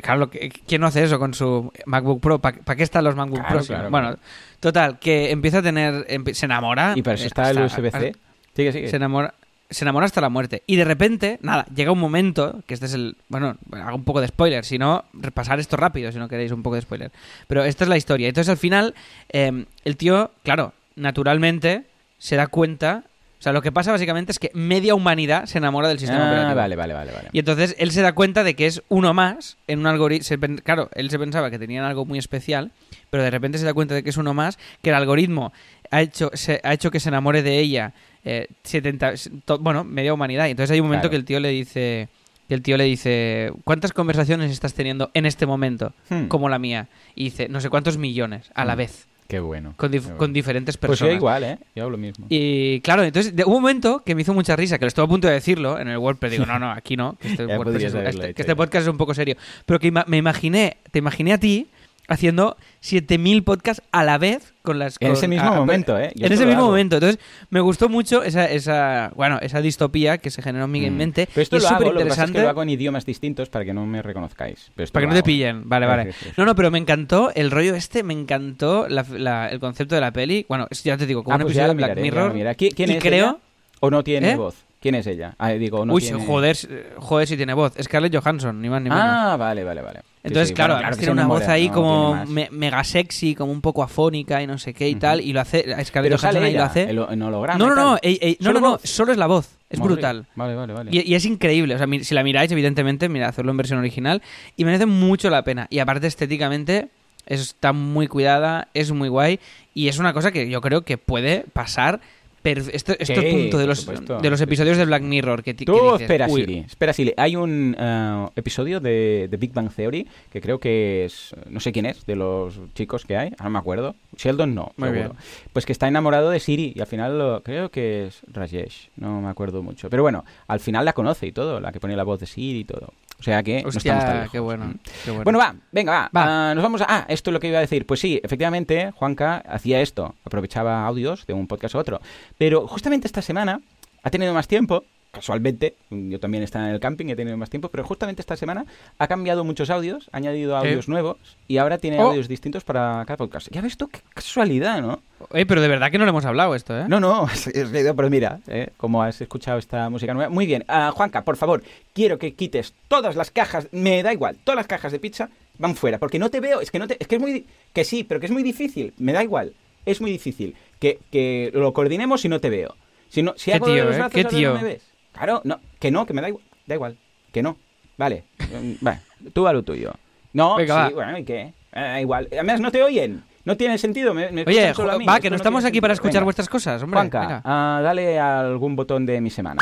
claro, ¿quién no hace eso con su MacBook Pro? ¿Para qué están los MacBook Claro, Pro? claro, bueno, total, que empieza a tener, se enamora. Y para eso eh, está el USB-C. Sigue, sigue. se enamora, se enamora hasta la muerte. Y de repente, nada, llega un momento, que este es el... Bueno, hago un poco de spoiler, si no, repasar esto rápido, si no queréis un poco de spoiler. Pero esta es la historia. Entonces al final, eh, el tío, claro, naturalmente se da cuenta... O sea, lo que pasa básicamente es que media humanidad se enamora del sistema ah, operativo. vale, vale, vale, vale. Y entonces él se da cuenta de que es uno más en un algoritmo. Claro, él se pensaba que tenían algo muy especial, pero de repente se da cuenta de que es uno más, que el algoritmo ha hecho, se, ha hecho que se enamore de ella eh, 70, to- bueno, media humanidad. Y entonces hay un momento Claro. que el tío le dice. que el tío le dice, ¿cuántas conversaciones estás teniendo en este momento Hmm. como la mía? Y dice, no sé cuántos millones a la Hmm. vez, Qué bueno. con, dif- qué bueno. con diferentes Pues personas. yo igual, ¿eh? Yo hago lo mismo. Y claro, entonces de- hubo un momento que me hizo mucha risa, que lo estuve a punto de decirlo en el WordPress. Digo, no, no, aquí no, que este, WordPress es- este- que este podcast es un poco serio. Pero que ima- me imaginé, te imaginé a ti haciendo 7000 podcasts a la vez con las En con- ese mismo a- momento, ¿eh? Yo en ese mismo hago. momento. Entonces, me gustó mucho esa, esa, bueno, esa distopía que se generó en mi Mm. mente. Pero esto es lo súper pasa es que interesante. lo hago en idiomas distintos para que no me reconozcáis. Pero Para que no te pillen, vale, vale. No, no, pero me encantó el rollo este, me encantó la- la- el concepto de la peli. Bueno, ya te digo, como Ah, un pues episodio de Black miraré, Mirror. ¿Qui- ¿Quién y es creo, ella? ¿O no tiene ¿Eh? voz? ¿Quién es ella? Ah, digo, no Uy, tiene... joder, eh, joder si tiene voz. Scarlett Johansson, ni más ni menos. Ah, vale, vale, vale. Entonces, sí, claro, bueno, tiene una voz ahí no como me- mega sexy, como un poco afónica y no sé qué y tal. Y lo hace, Scarlett Johansson ahí lo hace. el- No, no, no, tal. ey, ey, no, ¿Solo no, no, solo es la voz. Es Madre. brutal. Vale, vale, vale. Y, y es increíble. O sea, si la miráis, evidentemente, mira, hacerlo en versión original. Y merece mucho la pena. Y aparte, estéticamente, está muy cuidada, es muy guay. Y es una cosa que yo creo que puede pasar. Pero esto, esto Sí, es punto de los, de episodios de. Black Mirror. Que, Tú que dices, espera, "Uy, Siri. Espera, Siri. Hay un eh, episodio de, de Big Bang Theory que creo que es. No sé quién es, de los chicos que hay. Ahora no me acuerdo. Sheldon no, Muy seguro. bien. Pues que está enamorado de Siri y al final lo- creo que es Rajesh. No me acuerdo mucho. Pero bueno, al final la conoce y todo. La que pone la voz de Siri y todo. O sea que no estamos tan lejos. qué bueno. Mm. qué bueno. Bueno, va, venga, va. Va. Ah, nos vamos a... Ah, esto es lo que iba a decir. Pues sí, efectivamente, Juanca hacía esto. Aprovechaba audios de un podcast a otro. Pero justamente esta semana ha tenido más tiempo casualmente, yo también estaba en el camping, he tenido más tiempo, pero justamente esta semana ha cambiado muchos audios, ha añadido audios nuevos y ahora tiene Oh. audios distintos para cada podcast. Ya ves tú, qué casualidad, ¿no? Eh, pero de verdad que no le hemos hablado esto, ¿eh? No, no, es, es- pero mira, ¿eh? como has escuchado esta música nueva. Muy bien, Ah, Juanca, por favor, quiero que quites todas las cajas, me da igual, todas las cajas de pizza van fuera, porque no te veo, es que no te, es que es muy, que sí, pero que es muy difícil, me da igual, es muy difícil que, que lo coordinemos si no te veo. Si no, si hago de tío, los ¿eh? brazos Qué tío. no me ves. Claro, no, que no, que me da igual, da igual, que no, vale, vale, tú a lo tuyo. No, Venga, sí, va. bueno, ¿y qué? Eh, da igual, además no te oyen. No tiene sentido, me, me Oye, solo a mí, va, que no no estamos aquí para escuchar Venga. vuestras cosas, hombre. Juanca, ah, dale a algún botón de mi semana.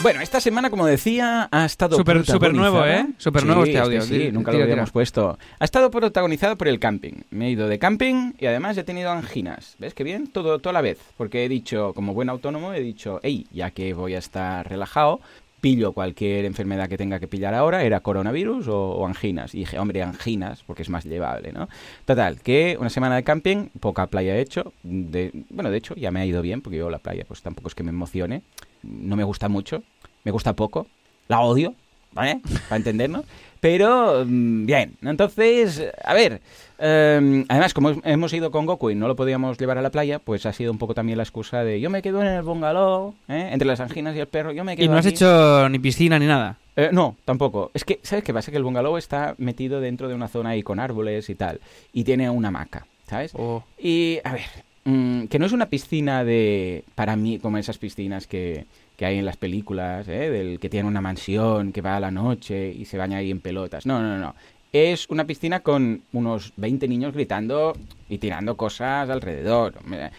Bueno, esta semana, como decía, ha estado súper nuevo, ¿eh? Súper nuevo este audio. Sí, nunca tira, lo habíamos tira. puesto. Ha estado protagonizado por el camping. Me he ido de camping y además he tenido anginas. ¿Ves qué bien? Todo, toda la vez. Porque he dicho, como buen autónomo, he dicho, hey, ya que voy a estar relajado, pillo cualquier enfermedad que tenga que pillar ahora, era coronavirus o, o anginas. Y dije, hombre, anginas, porque es más llevable, ¿no? Total, que una semana de camping, poca playa he hecho. De, bueno, de hecho, ya me ha ido bien, porque yo la playa, pues tampoco es que me emocione. No me gusta mucho, me gusta poco, la odio, ¿vale? Para entendernos. Pero, mm, bien, entonces, a ver, eh, además, como hemos ido con Goku y no lo podíamos llevar a la playa, pues ha sido un poco también la excusa de yo me quedo en el bungalow, ¿eh? entre las anginas y el perro, yo me quedo Y no has aquí". hecho ni piscina ni nada. Eh, no, tampoco. Es que, ¿sabes qué pasa? Que el bungalow está metido dentro de una zona ahí con árboles y tal. Y tiene una hamaca, ¿sabes? Oh. Y, a ver, mm, que no es una piscina de, para mí, como esas piscinas que, que hay en las películas, ¿eh? Del que tiene una mansión, que va a la noche y se baña ahí en pelotas. No, no, no. Es una piscina con unos 20 niños gritando y tirando cosas alrededor.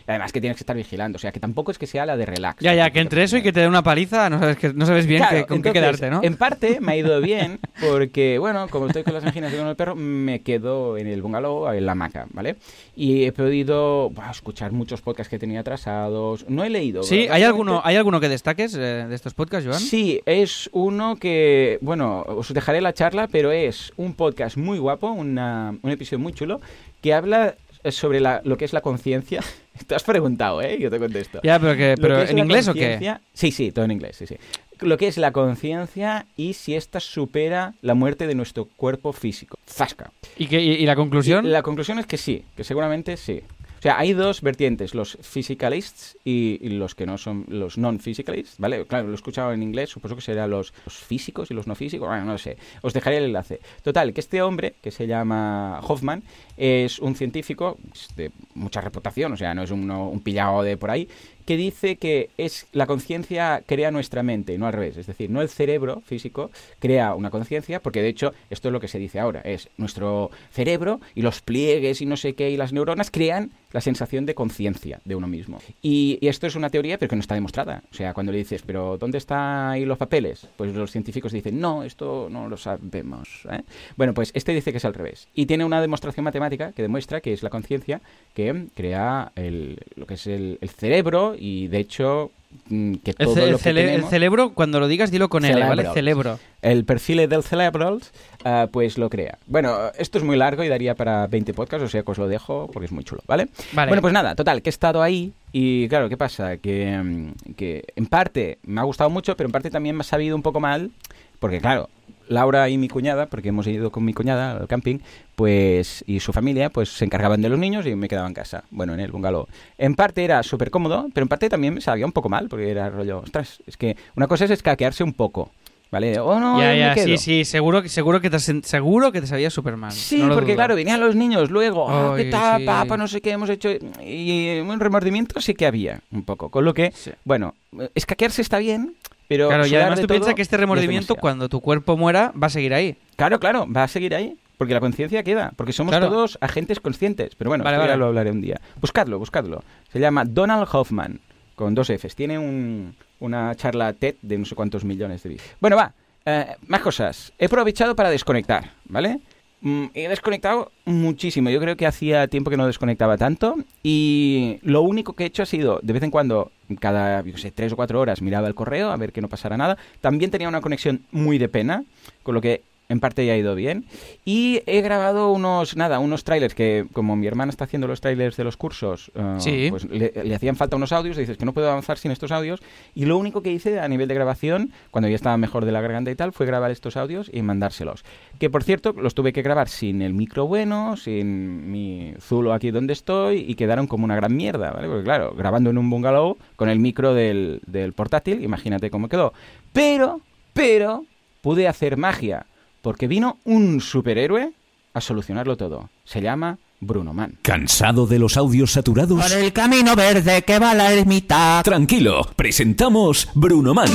Además que tienes que estar vigilando. O sea, que tampoco es que sea la de relax. Ya, ya, que entre eso y que te den una paliza, no sabes, que, no sabes bien Claro, que- con qué entonces, quedarte, ¿no? En parte me ha ido bien porque, bueno, como estoy con las anginas y con el perro, me quedo en el bungalow, en la hamaca, ¿vale? Y he podido buah, escuchar muchos podcasts que tenía atrasados. No he leído. Sí, ¿hay alguno, ¿hay alguno que destaques eh, de estos podcasts, Joan? Sí, es uno que, bueno, os dejaré la charla, pero es un podcast muy guapo, una- un episodio muy chulo, que habla sobre la- lo que es la conciencia. Te has preguntado, ¿eh? Yo te contesto. Ya, pero, que, pero que ¿en inglés o qué? Sí, sí, todo en inglés, sí, sí. Lo que es la conciencia y si ésta supera la muerte de nuestro cuerpo físico. Zasca. ¿Y, qué- y- y la conclusión? Y la conclusión es que sí, que seguramente sí. O sea, hay dos vertientes, los physicalists y, y los que no son los non-physicalists, ¿vale? Claro, lo he escuchado en inglés, supongo que serán los, físicos y los no físicos, bueno, no sé. Os dejaré el enlace. Total, que este hombre, que se llama Hoffman, es un científico de mucha reputación, o sea, no es uno- un pillado de por ahí, que dice que es la conciencia crea nuestra mente, no al revés. Es decir, no el cerebro físico crea una conciencia, porque de hecho esto es lo que se dice ahora, es nuestro cerebro y los pliegues y no sé qué y las neuronas crean la sensación de conciencia de uno mismo. Y, esto es una teoría, pero que no está demostrada. O sea, cuando le dices, pero ¿dónde están ahí los papeles? Pues los científicos dicen, no, esto no lo sabemos. ¿eh? Bueno, pues este dice que es al revés. Y tiene una demostración matemática que demuestra que es la conciencia que crea el, lo que es el cerebro y de hecho mm, que todo el lo que cele- el cerebro, cuando lo digas, dilo con L, ¿vale? Cerebro. Celebro. el perfil del cerebral, ah, pues lo crea. Bueno, esto es muy largo y daría para 20 podcasts, o sea que os lo dejo porque es muy chulo, ¿vale? Vale. Bueno, pues nada, total, que he estado ahí y claro, ¿qué pasa? Que, mm, que en parte me ha gustado mucho, pero en parte también me ha sabido un poco mal, porque claro, Laura y mi cuñada, porque hemos ido con mi cuñada al camping, pues y su familia, pues se encargaban de los niños y me quedaba en casa, bueno, en el bungalow. En parte era súper cómodo, pero en parte también me sabía un poco mal, porque era rollo, ostras, es que una cosa es escaquearse un poco, ¿vale? Oh, no, ya, me ya, quedo. sí, sí, seguro, que- seguro, que te, seguro que te sabía súper mal. Sí, no porque dudo. claro, venían los niños luego, Ay, ¿qué tal, sí. papá? No sé qué hemos hecho. Y un remordimiento sí que había, un poco. Con lo que, Sí. bueno, escaquearse está bien, pero. Claro, y además de tú todo piensas que este remordimiento, cuando tu cuerpo muera, va a seguir ahí. Claro, claro, va a seguir ahí. Porque la conciencia queda. Porque somos Claro. todos agentes conscientes. Pero bueno, Vale, ya lo hablaré un día. Buscadlo, buscadlo. Se llama Donald Hoffman, con dos Fs. Tiene un- una charla TED de no sé cuántos millones de vídeos. Bueno, va. eh, más cosas. He aprovechado para desconectar, ¿vale? Mm, he desconectado muchísimo. Yo creo que hacía tiempo que no desconectaba tanto. Y lo único que he hecho ha sido, de vez en cuando, cada, yo sé, tres o cuatro horas, miraba el correo a ver que no pasara nada. También tenía una conexión muy de pena, con lo que en parte ya ha ido bien. Y he grabado unos, nada, unos trailers que, como mi hermana está haciendo los trailers de los cursos, eh, Sí. pues le, le hacían falta unos audios. Dices que no puedo avanzar sin estos audios. Y lo único que hice a nivel de grabación, cuando ya estaba mejor de la garganta y tal, fue grabar estos audios y mandárselos. Que por cierto, los tuve que grabar sin el micro bueno, sin mi zulo aquí donde estoy, y quedaron como una gran mierda, ¿vale? Porque claro, grabando en un bungalow con el micro del, del portátil, imagínate cómo quedó. Pero, pero, pude hacer magia, porque vino un superhéroe a solucionarlo todo. Se llama Bruno Man. ¿Cansado de los audios saturados? Por el camino verde que va a la ermita. Tranquilo, presentamos Bruno Man.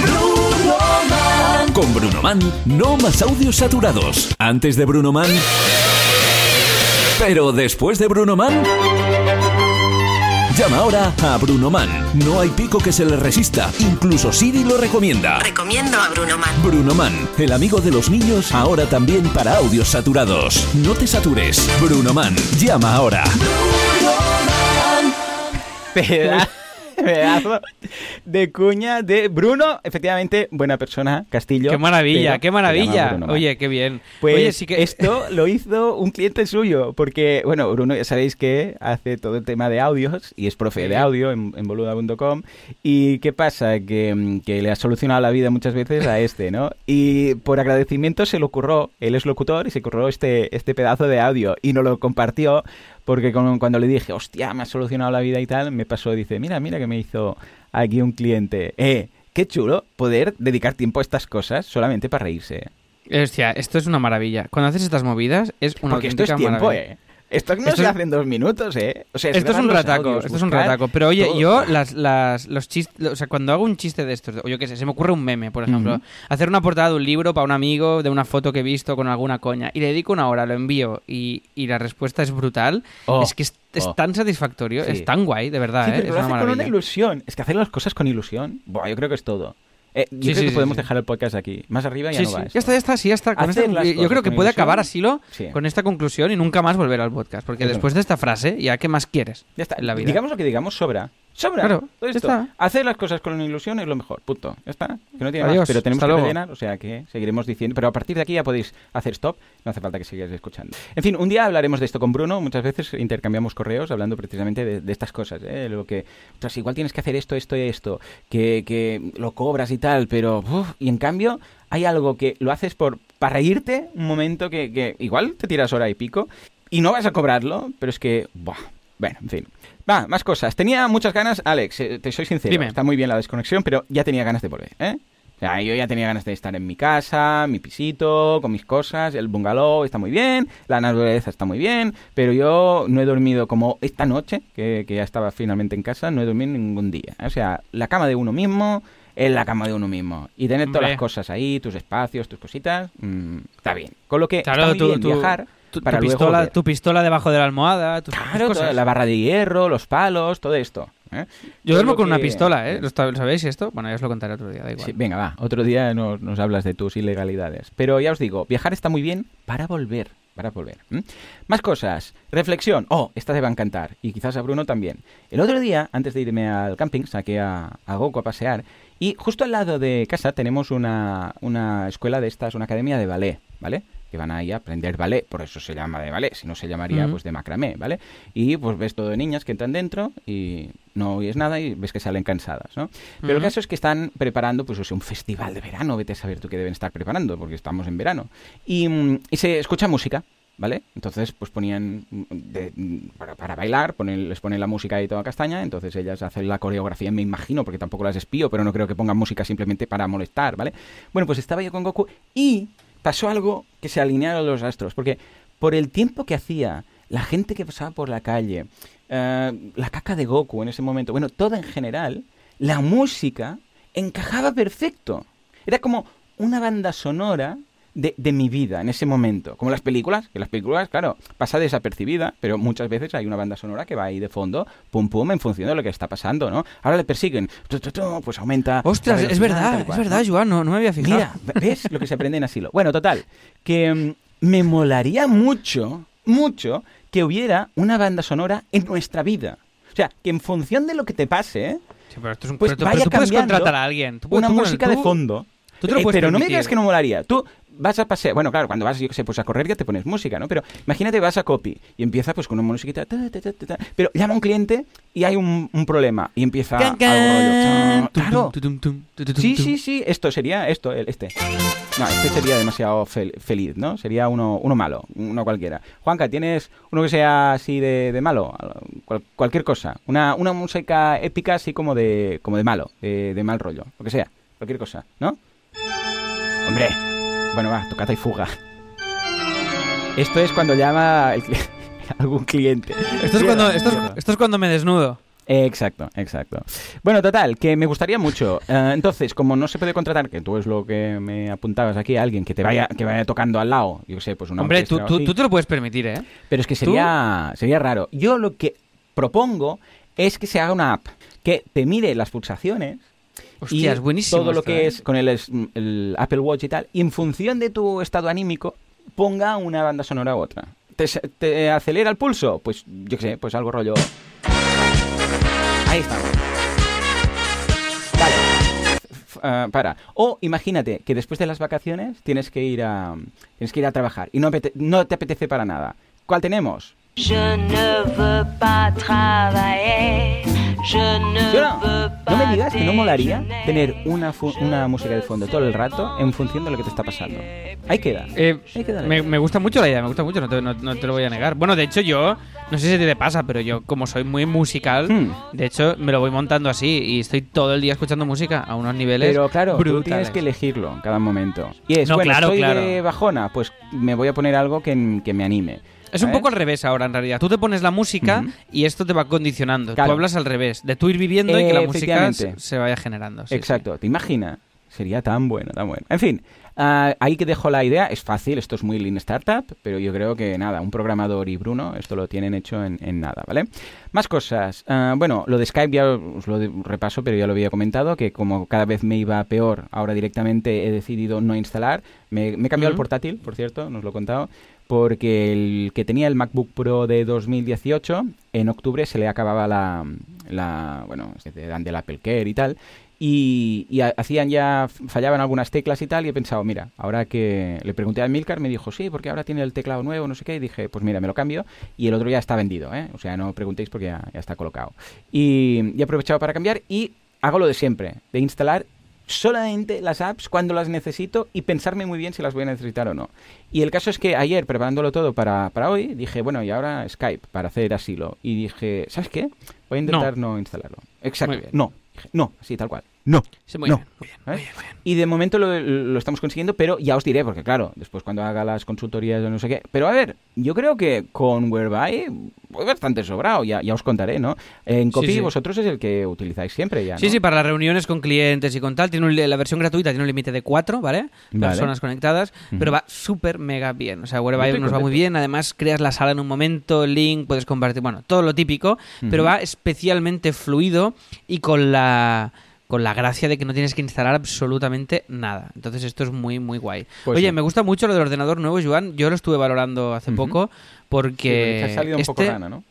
Con Bruno Man, no más audios saturados. Antes de Bruno Man. Pero después de Bruno Man. Llama ahora a Bruno Man. No hay pico que se le resista. Incluso Siri lo recomienda. Recomiendo a Bruno Man. Bruno Man, el amigo de los niños, ahora también para audios saturados. No te satures. Bruno Man, llama ahora. Pedazo de cuña de Bruno, efectivamente, buena persona, Castillo. Qué maravilla, qué maravilla. Oye, qué bien. Pues Oye, sí que esto lo hizo un cliente suyo, porque, bueno, Bruno ya sabéis que hace todo el tema de audios y es profe de audio en, en boluda.com. ¿Y qué pasa? Que, mm, que le ha solucionado la vida muchas veces a este, ¿no? Y por agradecimiento se le ocurrió, él es locutor y se ocurrió este, este pedazo de audio y nos lo compartió porque con- cuando le dije, hostia, me ha solucionado la vida y tal, me pasó, dice, mira, mira que me hizo aquí un cliente. Eh, qué chulo poder dedicar tiempo a estas cosas solamente para reírse. Hostia, esto es una maravilla. Cuando haces estas movidas es una Porque esto es tiempo, maravilla. ¿eh? Esto no Esto se es- hace en dos minutos, ¿eh? O sea, Esto es un rataco, audios, esto es un rataco. Pero oye, todo. yo las, las, los chistes, o sea, cuando hago un chiste de estos, o yo qué sé, se me ocurre un meme, por ejemplo, hacer una portada de un libro para un amigo, de una foto que he visto con alguna coña, y le dedico una hora, lo envío, y, y la respuesta es brutal, Oh, es que es, es oh. tan satisfactorio, Sí. es tan guay, de verdad, Sí, ¿eh? pero es lo una hace con una ilusión. Es que hacer las cosas con ilusión, buah, yo creo que es todo. Eh, yo Sí, creo sí, que sí, podemos sí. dejar el podcast aquí. Más arriba ya Sí, no sí, va ya está, ya está, sí, ya está. Con esta- yo creo que puede ilusión. acabar asilo Sí. con esta conclusión y nunca más volver al podcast, porque después de esta frase, ¿ya qué más quieres Ya está. en la vida? Digamos lo que digamos, sobra. Sobra. Claro, Todo esto. está. Hacer las cosas con una ilusión es lo mejor. Punto. Ya está. Que no tiene Adiós, más. Pero tenemos que luego. rellenar, o sea que seguiremos diciendo. Pero a partir de aquí ya podéis hacer stop. No hace falta que sigáis escuchando. En fin, un día hablaremos de esto con Bruno. Muchas veces intercambiamos correos hablando precisamente de, de estas cosas. ¿eh? Lo que, ostras, igual tienes que hacer esto, esto y esto. Que, que lo cobras y tal, pero. uf, y en cambio, hay algo que lo haces por para reírte un momento que, que igual te tiras hora y pico y no vas a cobrarlo, pero es que. Buah. Bueno, en fin. Va, más cosas. Tenía muchas ganas, Alex, eh, te soy sincero. Dime. Está muy bien la desconexión, pero ya tenía ganas de volver, ¿eh? O sea, yo ya tenía ganas de estar en mi casa, mi pisito, con mis cosas, el bungalow está muy bien, la naturaleza está muy bien, pero yo no he dormido como esta noche, que, que ya estaba finalmente en casa, no he dormido ningún día. O sea, la cama de uno mismo es la cama de uno mismo. Y tener todas Hombre. las cosas ahí, tus espacios, tus cositas, mm, está bien. Con lo que Claro, está muy tú- bien tú- viajar Tu, para tu luego pistola, volver. tu pistola debajo de la almohada, tus, Claro, cosas. toda la barra de hierro, los palos, todo esto. ¿eh? Yo Todo duermo con una pistola, ¿eh? ¿Lo está- lo sabéis esto? Bueno, ya os lo contaré otro día, da igual. Sí, venga, va. Otro día nos, nos hablas de tus ilegalidades. Pero ya os digo, viajar está muy bien para volver. Para volver. Más cosas. Reflexión. Oh, esta te va a encantar. Y quizás a Bruno también. El otro día, antes de irme al camping, saqué a, a Goku a pasear. Y justo al lado de casa tenemos una, una escuela de estas, una academia de ballet, ¿vale? Que van ahí a aprender ballet, por eso se llama de ballet, si no se llamaría Ujú. pues de macramé, ¿vale? Y pues ves todo de niñas que entran dentro y no oyes nada y ves que salen cansadas, ¿no? Pero el caso es que están preparando, pues, o sea, un festival de verano, vete a saber tú qué deben estar preparando, porque estamos en verano. Y, mm, y se escucha música, ¿vale? Entonces, pues ponían mm, de- mm, para, para bailar, ponen- les ponen la música y toda castaña, entonces ellas hacen la coreografía, me imagino, porque tampoco las espío, pero no creo que pongan música simplemente para molestar, ¿vale? Bueno, pues estaba yo con Goku y pasó algo que se alinearon los astros, porque por el tiempo que hacía, la gente que pasaba por la calle, eh, la caca de Goku en ese momento, bueno, todo en general, la música encajaba perfecto. Era como una banda sonora de, de mi vida en ese momento. Como las películas, que las películas, claro, pasa desapercibida, pero muchas veces hay una banda sonora que va ahí de fondo, pum pum, en función de lo que está pasando, ¿no? Ahora le persiguen, tu, tu, tu, pues aumenta. Ostras, es verdad, es verdad, ¿no? Joan, no, no me había fijado. Mira, ¿ves lo que se aprende en asilo? Bueno, total, que mm, me molaría mucho, mucho, que hubiera una banda sonora en nuestra vida. O sea, que en función de lo que te pase. Sí, pero esto es un- Pues pero tú, vaya pero tú puedes cambiando contratar a alguien. Tú puedes- una tú música de tú- fondo. tú te lo Eh, pero no me digas que no molaría. Tú vas a pasear, bueno, claro, cuando vas, yo qué sé, pues a correr ya te pones música, ¿no? Pero imagínate, vas a copy y empieza pues con una musiquita, ta, ta, ta, ta, ta, pero llama un cliente y hay un, un problema y empieza algo rollo. Claro. Sí, sí, sí, esto sería, esto, el- este. No, este sería demasiado fel- feliz, ¿no? Sería uno, uno malo, uno cualquiera. Juanca, ¿tienes uno que sea así de, de malo? Cual- cualquier cosa. Una, una música épica así como de, como de malo, de, de mal rollo, lo que sea. Cualquier cosa, ¿no? Hombre. Bueno, va, tocata y fuga. Esto es cuando llama el cli- algún cliente. Esto es, cuando, esto, es, esto es cuando me desnudo. Exacto, exacto. Bueno, total, que me gustaría mucho. Eh, entonces, como no se puede contratar, que tú es lo que me apuntabas aquí, alguien que te vaya, que vaya tocando al lado, yo sé, pues una Hombre, tú, tú, tú te lo puedes permitir, ¿eh? Pero es que sería, sería raro. Yo lo que propongo es que se haga una app que te mire las pulsaciones Hostia, y es buenísimo. todo lo que ¿eh? es con el, el Apple Watch y tal, y en función de tu estado anímico, ponga una banda sonora u otra. ¿Te, acelera el pulso? Pues yo qué sé, pues algo rollo... Ahí está. Vale. Ah, para. O imagínate que después de las vacaciones tienes que ir a tienes que ir a trabajar y no, apete- no te apetece para nada. ¿Cuál tenemos? Je ne veux pas travailler. Je ne ¿Sí o no? veux No me digas que no molaría tener una, una música de fondo todo el rato en función de lo que te está pasando. Ahí queda. Eh, Ahí queda la me, gusta mucho la idea, me gusta mucho, no te, no- no te lo voy a negar. Bueno, de hecho yo, no sé si te pasa, pero yo como soy muy musical, Hmm. de hecho me lo voy montando así y estoy todo el día escuchando música a unos niveles Pero claro, tú brutales. tienes que elegirlo en cada momento. Y es, No, bueno, claro, de bajona, pues me voy a poner algo que, que me anime. Es un poco al revés ahora, en realidad. Tú te pones la música y esto te va condicionando. Claro. Tú hablas al revés, de tú ir viviendo y que la Eh, música se, se vaya generando. sí, Exacto, ¿te imaginas? Sería tan bueno, tan bueno. En fin, ah, ahí que dejo la idea. Es fácil, esto es muy Lean Startup, pero yo creo que nada, un programador y Bruno, esto lo tienen hecho en, en nada, ¿vale? Más cosas. Ah, bueno, lo de Skype ya os lo repaso, pero ya lo había comentado, que como cada vez me iba peor, ahora directamente he decidido no instalar. Me, me he cambiado el portátil, por cierto, no os lo he contado. Porque el que tenía el MacBook Pro de 2018, en octubre se le acababa la, la bueno, se te dan del Apple Care y tal, y, y ha- hacían ya, fallaban algunas teclas y tal, y he pensado, mira, ahora que le pregunté a Milcar, me dijo, sí, porque ahora tiene el teclado nuevo, no sé qué, y dije, pues mira, me lo cambio, y el otro ya está vendido, ¿eh? O sea, no preguntéis porque ya, ya está colocado. Y, y he aprovechado para cambiar y hago lo de siempre, de instalar solamente las apps cuando las necesito y pensarme muy bien si las voy a necesitar o no. Y el caso es que ayer, preparándolo todo para, para hoy, dije, bueno, y ahora Skype para hacer asilo. Y dije, ¿sabes qué? Voy a intentar no, instalarlo. Exacto. No. Dije, no, así tal cual. No. Sí, muy no. bien, muy bien, ¿Eh? muy bien, muy bien. Y de momento lo, lo estamos consiguiendo, pero ya os diré, porque claro, después cuando haga las consultorías o no sé qué. Pero a ver, yo creo que con Whereby voy bastante sobrado, ya, ya os contaré, ¿no? En Copy sí. vosotros es el que utilizáis siempre ya, ¿no? Sí, sí, para las reuniones con clientes y con tal, tiene un- la versión gratuita tiene un límite de cuatro, ¿vale? Vale. Personas conectadas, pero va súper mega bien. O sea, Whereby nos va muy bien, además creas la sala en un momento, el link, puedes compartir, bueno, todo lo típico, pero va especialmente fluido y con la con la gracia de que no tienes que instalar absolutamente nada. Entonces esto es muy, muy guay. Pues Oye, sí. me gusta mucho lo del ordenador nuevo, Joan. Yo lo estuve valorando hace poco Sí, porque te ha salido un poco este- rana, ¿no?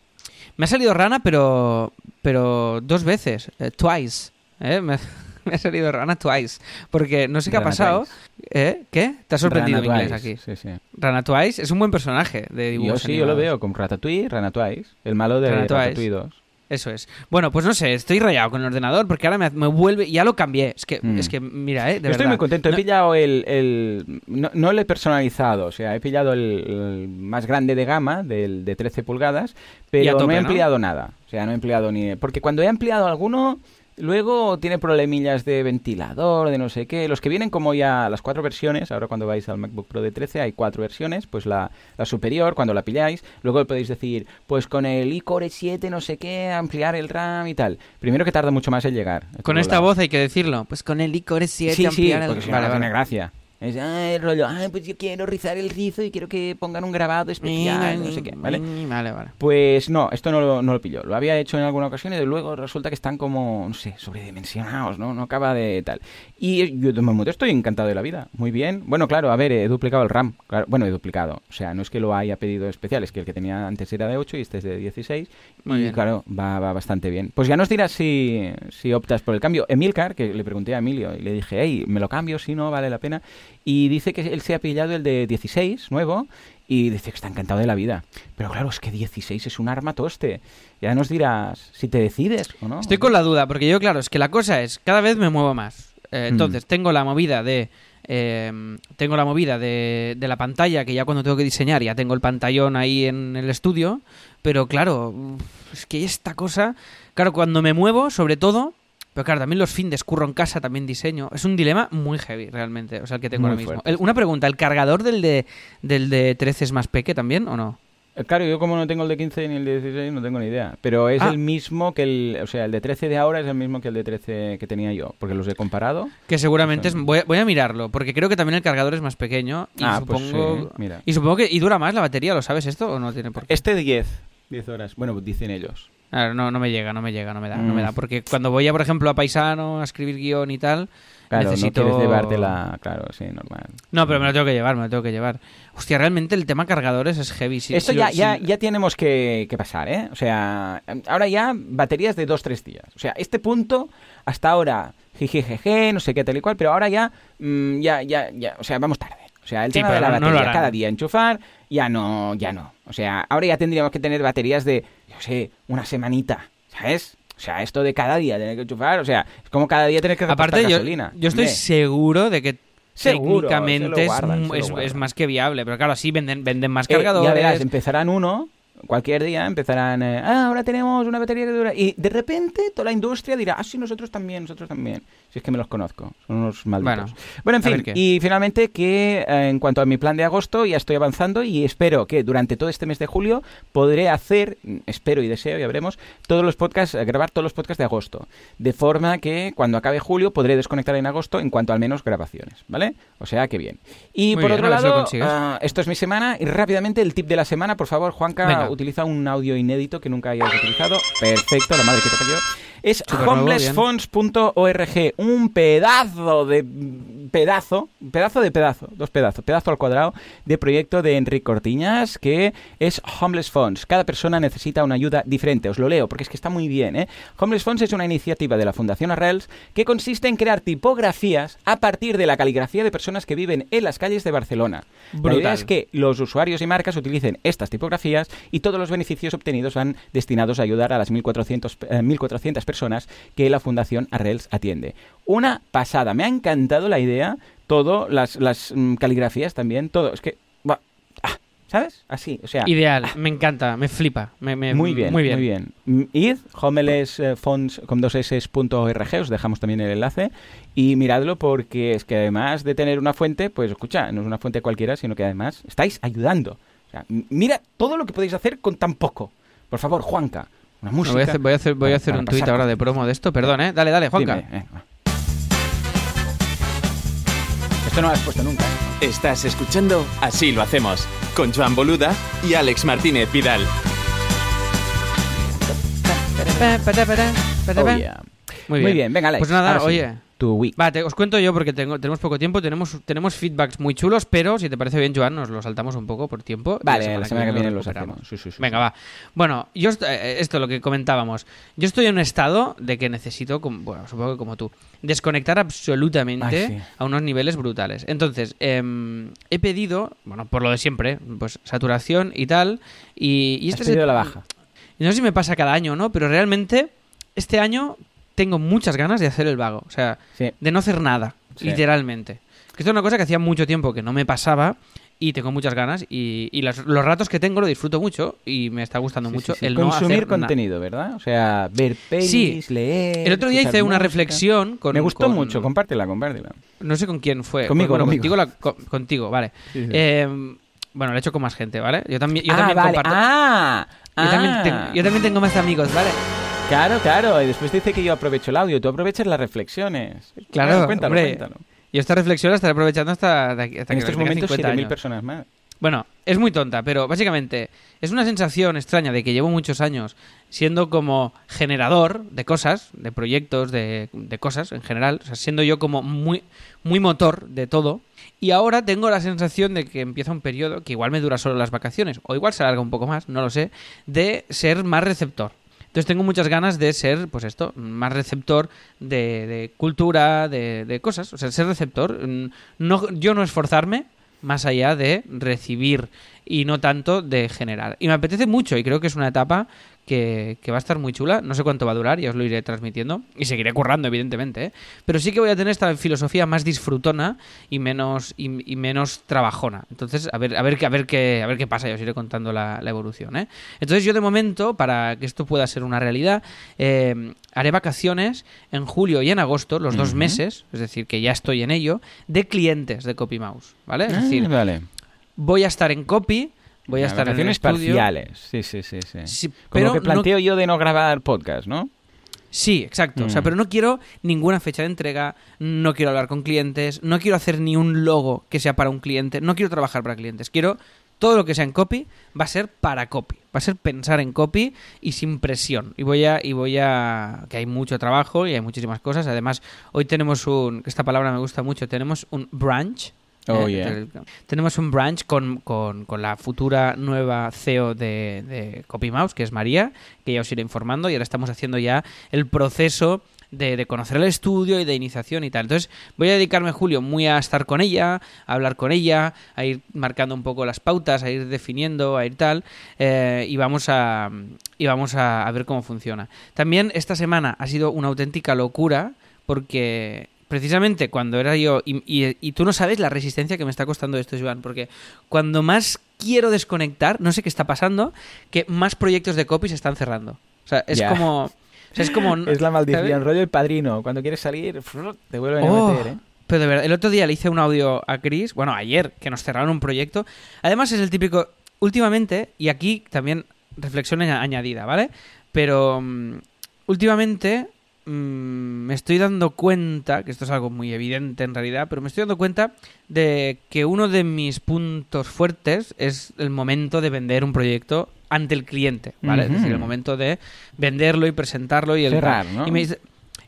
me ha salido rana, pero pero dos veces, eh, twice. ¿eh? Me, me ha salido rana twice. Porque no sé qué ha pasado. ¿Eh? ¿Qué? ¿Te ha sorprendido mi Rana inglés Twice, aquí? Sí, sí. Rana twice es un buen personaje de Yo dibujos sí, yo lo veo con Ratatouille, Rana Twice, el malo de. Ratatouille 2. Eso es. Bueno, pues no sé, estoy rayado con el ordenador porque ahora me, me vuelve... Ya lo cambié. Es que, Mm. es que mira, ¿eh? De Yo estoy verdad. muy contento. He pillado el... el- no, no el he personalizado, o sea, he pillado el, el más grande de gama, del de 13 pulgadas, pero no he ¿no? empleado nada. O sea, no he empleado ni... Porque cuando he empleado alguno, luego tiene problemillas de ventilador, de no sé qué. Los que vienen como ya las cuatro versiones, ahora cuando vais al MacBook Pro de 13 hay cuatro versiones, pues la, la superior, cuando la pilláis, luego podéis decir, pues con el iCore 7 no sé qué, ampliar el RAM y tal. Primero que tarda mucho más en llegar. Con esta voz hay que decirlo. Pues con el Icore 7 Sí, sí, ampliar el- Vale, no vale. tiene gracia. Es ah, el rollo, ah, pues yo quiero rizar el rizo y quiero que pongan un grabado especial, no sé qué, ¿vale? Vale, vale. Pues no, esto no lo, no lo pilló. Lo había hecho en alguna ocasión y de luego resulta que están como, no sé, sobredimensionados, ¿no? No acaba de tal. Y yo de momento estoy encantado de la vida. Muy bien. Bueno, claro, a ver, he duplicado el RAM. Claro, bueno, he duplicado. O sea, no es que lo haya pedido especial, es que el que tenía antes era de 8 y este es de 16. Muy y bien. claro, va, va bastante bien. Pues ya nos dirás si, si optas por el cambio. Emilcar, que le pregunté a Emilio y le dije, hey, ¿me lo cambio? Si no, vale la pena. Y dice que él se ha pillado el de 16, nuevo, y dice que está encantado de la vida. Pero claro, es que 16 es un arma toste. Ya nos dirás si te decides o no. Estoy con la duda, porque yo, claro, es que la cosa es, cada vez me muevo más. Eh, Mm. entonces, tengo la movida de... eh, tengo la movida de, de la pantalla, que ya cuando tengo que diseñar ya tengo el pantallón ahí en el estudio, pero claro, es que esta cosa, claro, cuando me muevo, sobre todo, pero claro, también los fines curro en casa, también diseño, es un dilema muy heavy realmente, o sea, el que tengo Muy ahora mismo. El- una pregunta, ¿el cargador del de, del de 13 es más peque también o no? Eh, Claro, yo como no tengo el de 15 ni el de 16, no tengo ni idea. Pero es Ah. el mismo que el... O sea, el de 13 de ahora es el mismo que el de 13 que tenía yo. Porque los he comparado. Que seguramente es, voy, a, voy a mirarlo, porque creo que también el cargador es más pequeño y Ah, pues supongo sí, mira. y supongo que y dura más la batería, ¿lo sabes esto o no tiene por qué? Este 10. 10 horas. Bueno, dicen ellos. No, no me llega, no me llega, no me da, no me Mm. da, porque cuando voy a por ejemplo a paisano a escribir guion y tal, Claro, necesito no quieres llevártela... Claro, sí, normal. No, pero me lo tengo que llevar, me lo tengo que llevar. Hostia, realmente el tema cargadores es heavy. Si- Esto ya, ya, ya tenemos que, que pasar, ¿eh? O sea, ahora ya baterías de 2-3 días. O sea, este punto, hasta ahora, jijijeje, no sé qué tal y cual, pero ahora ya, mm, ya, ya, ya, o sea, vamos tarde. O sea, el Sí, tema de la no- batería cada día enchufar, ya no, ya no. O sea, ahora ya tendríamos que tener baterías de, yo sé, una semanita, ¿sabes? O sea, esto de cada día tener que enchufar, o sea, es como cada día tener que Aparte yo, gasolina. yo estoy Hombre. seguro de que Seguro, técnicamente es guardan, es, más que viable, pero claro, así venden venden más Eh, cargadores. ya verás, empezarán uno, cualquier día empezarán, eh, ah, ahora tenemos una batería que dura. Y de repente toda la industria dirá, ah, sí, nosotros también, nosotros también. Si es que me los conozco, son unos malditos. Bueno, Bueno, en fin, y finalmente que eh, en cuanto a mi plan de agosto, ya estoy avanzando y espero que durante todo este mes de julio podré hacer, espero y deseo, ya veremos, todos los podcasts, eh, grabar todos los podcasts de agosto. De forma que cuando acabe julio podré desconectar en agosto en cuanto al menos grabaciones, ¿vale? O sea que bien. Y Muy por bien, otro lado, ah, esto es mi semana y rápidamente el tip de la semana, por favor, Juanca, Venga. Utiliza un audio inédito que nunca hayas utilizado. Perfecto, la madre que te parió. Es homelessfonts.org, un pedazo de pedazo, pedazo de pedazo, dos pedazos, pedazo al cuadrado de proyecto de Enrique Cortiñas que es Homeless Funds. Cada persona necesita una ayuda diferente. Os lo leo porque es que está muy bien, ¿eh? Homeless Funds es una iniciativa de la Fundación Arrels que consiste en crear tipografías a partir de la caligrafía de personas que viven en las calles de Barcelona. La idea es que los usuarios y marcas utilicen estas tipografías y todos los beneficios obtenidos van destinados a ayudar a las 1.400, eh, 1.400 personas que la Fundación Arrels atiende. Una pasada. Me ha encantado la idea, todo, las, las mm, caligrafías también, todo. Es que, ah, ¿sabes? Así, o sea... Ideal, me encanta, me flipa. Me, me- Muy bien, muy bien. Mm, Id, homelessfonts con dos s.org, os dejamos también el enlace y miradlo porque es que además de tener una fuente, pues escucha, no es una fuente cualquiera, sino que además estáis ayudando. O sea, mira todo lo que podéis hacer con tan poco. Por favor, Juanca, una música. voy a hacer, voy a hacer, voy a para- hacer para un tuit ahora de promo de esto, perdón, ¿eh? Dale, dale, Juanca. Dime, eh, Esto no lo has puesto nunca. ¿eh? Estás escuchando Así lo hacemos con Joan Boluda y Alex Martínez Vidal. Oh, yeah. Muy Muy bien. bien, venga, Alex. Pues nada, sí, oye. Tu week. Va, te- os cuento yo porque tengo, tenemos poco tiempo, tenemos, tenemos feedbacks muy chulos, pero si te parece bien, Joan, nos lo saltamos un poco por tiempo. Vale, la semana que viene lo los hacemos. Sí, sí, sí, Venga, va. Bueno, yo est- eh, esto lo que comentábamos. Yo estoy en un estado de que necesito, bueno, supongo que como tú, desconectar absolutamente Ay, a unos niveles brutales. Entonces, em, he pedido, bueno, por lo de siempre, pues saturación y tal, y, y Has este es pedido el- la baja. no sé si me pasa cada año o no, pero realmente este año tengo muchas ganas de hacer el vago. O sea, Sí. de no hacer nada, Sí. literalmente. Que esto es una cosa que hacía mucho tiempo que no me pasaba y tengo muchas ganas y, y las- los ratos que tengo lo disfruto mucho y me está gustando Sí, mucho el no Consumir hacer contenido, ¿verdad? O sea, ver pelis, leer. El otro día hice una reflexión con... Me gustó con- mucho, compártela, compártela. No sé con quién fue. Conmigo, Bueno, conmigo. contigo, la- co- contigo, vale. Eh, bueno, lo he hecho con más gente, ¿vale? Yo también, yo ah, también vale. comparto... Ah, yo, también ah. tengo, yo también tengo más amigos, ¿vale? Claro, claro. Y después dice que yo aprovecho el audio. Tú aprovechas las reflexiones. Claro, cuéntalo, hombre. cuéntalo. Y esta reflexión la estaré aprovechando hasta, hasta En que estos tenga momentos 50 7.000 años. personas más. Bueno, es muy tonta, pero básicamente es una sensación extraña de que llevo muchos años siendo como generador de cosas, de proyectos, de, de cosas en general, o sea, siendo yo como muy, muy motor de todo. Y ahora tengo la sensación de que empieza un periodo, que igual me dura solo las vacaciones, o igual se alarga un poco más, no lo sé, de ser más receptor. Entonces tengo muchas ganas de ser, pues esto, más receptor de, de cultura, de, de cosas. O sea, ser receptor. Mm, No, yo no esforzarme más allá de recibir y no tanto de generar. Y me apetece mucho y creo que es una etapa que, que va a estar muy chula. No sé cuánto va a durar, ya os lo iré transmitiendo. Y seguiré currando, evidentemente. ¿eh? Pero sí que voy a tener esta filosofía más disfrutona y menos, y, y menos trabajona. Entonces, a ver, a ver, qué- a ver, qué, a ver qué pasa, ya os iré contando la, la evolución. ¿eh? Entonces, yo de momento, para que esto pueda ser una realidad, eh, haré vacaciones en julio y en agosto, los dos meses, es decir, que ya estoy en ello, de clientes de CopyMouse. ¿Vale? Es decir, Ah, vale. voy a estar en copy, voy a estar en el vacaciones estudio. parciales. Sí, sí, sí. sí. Sí, pero que no- planteo yo de no grabar podcast, ¿no? Sí, exacto. O sea, Mm. pero no quiero ninguna fecha de entrega, no quiero hablar con clientes, no quiero hacer ni un logo que sea para un cliente, no quiero trabajar para clientes. Quiero todo lo que sea en copy va a ser para copy, va a ser pensar en copy y sin presión. Y voy a y voy a que hay mucho trabajo y hay muchísimas cosas. Además, hoy tenemos un que esta palabra me gusta mucho, tenemos un branch Oh, eh, yeah. Tenemos un branch con, con- con la futura nueva CEO de, de CopyMouse, que es María, que ya os iré informando, y ahora estamos haciendo ya el proceso de, de conocer el estudio y de iniciación y tal. Entonces voy a dedicarme, Julio, muy a estar con ella, a hablar con ella, a ir marcando un poco las pautas, a ir definiendo, a ir tal, eh, y vamos, a, y vamos a, a ver cómo funciona. También esta semana ha sido una auténtica locura porque precisamente cuando era yo, y, y- y tú no sabes la resistencia que me está costando esto, Joan, porque cuando más quiero desconectar, no sé qué está pasando, que más proyectos de copy se están cerrando. O sea, es como... o sea, es como... Es la maldición, ¿sabes? rollo el padrino. Cuando quieres salir, te vuelven Oh, a meter, ¿eh? Pero de verdad, el otro día le hice un audio a Chris, bueno, ayer, que nos cerraron un proyecto. Además es el típico, últimamente, y aquí también reflexión aña- añadida, ¿vale? Pero mm, últimamente me estoy dando cuenta, que esto es algo muy evidente en realidad, pero me estoy dando cuenta de que uno de mis puntos fuertes es el momento de vender un proyecto ante el cliente, ¿vale? Es decir, el momento de venderlo y presentarlo y el Cerrar, ¿no? y me dice-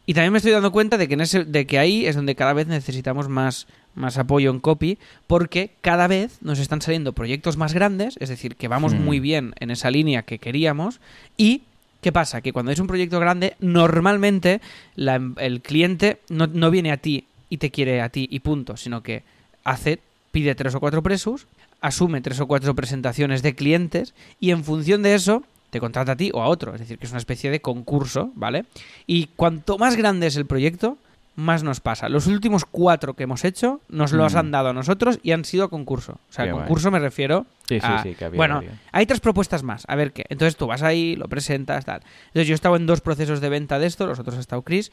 y también me estoy dando cuenta de que, en ese, de que ahí es donde cada vez necesitamos más, más apoyo en copy, porque cada vez nos están saliendo proyectos más grandes, es decir, que vamos Hmm. muy bien en esa línea que queríamos, y ¿qué pasa? Que cuando es un proyecto grande, normalmente em- el cliente no, no viene a ti y te quiere a ti y punto, sino que hace, pide tres o cuatro presos, asume tres o cuatro presentaciones de clientes, y en función de eso te contrata a ti o a otro. Es decir, que es una especie de concurso, ¿vale? Y cuanto más grande es el proyecto, más nos pasa. Los últimos cuatro que hemos hecho nos los Mm. han dado a nosotros y han sido concurso. O sea, Qué guay. concurso me refiero Sí, sí, a... sí, que había bueno, hay tres propuestas más. A ver qué. Entonces tú vas ahí, lo presentas, tal. Entonces yo he estado en dos procesos de venta de esto, los otros ha estado Chris.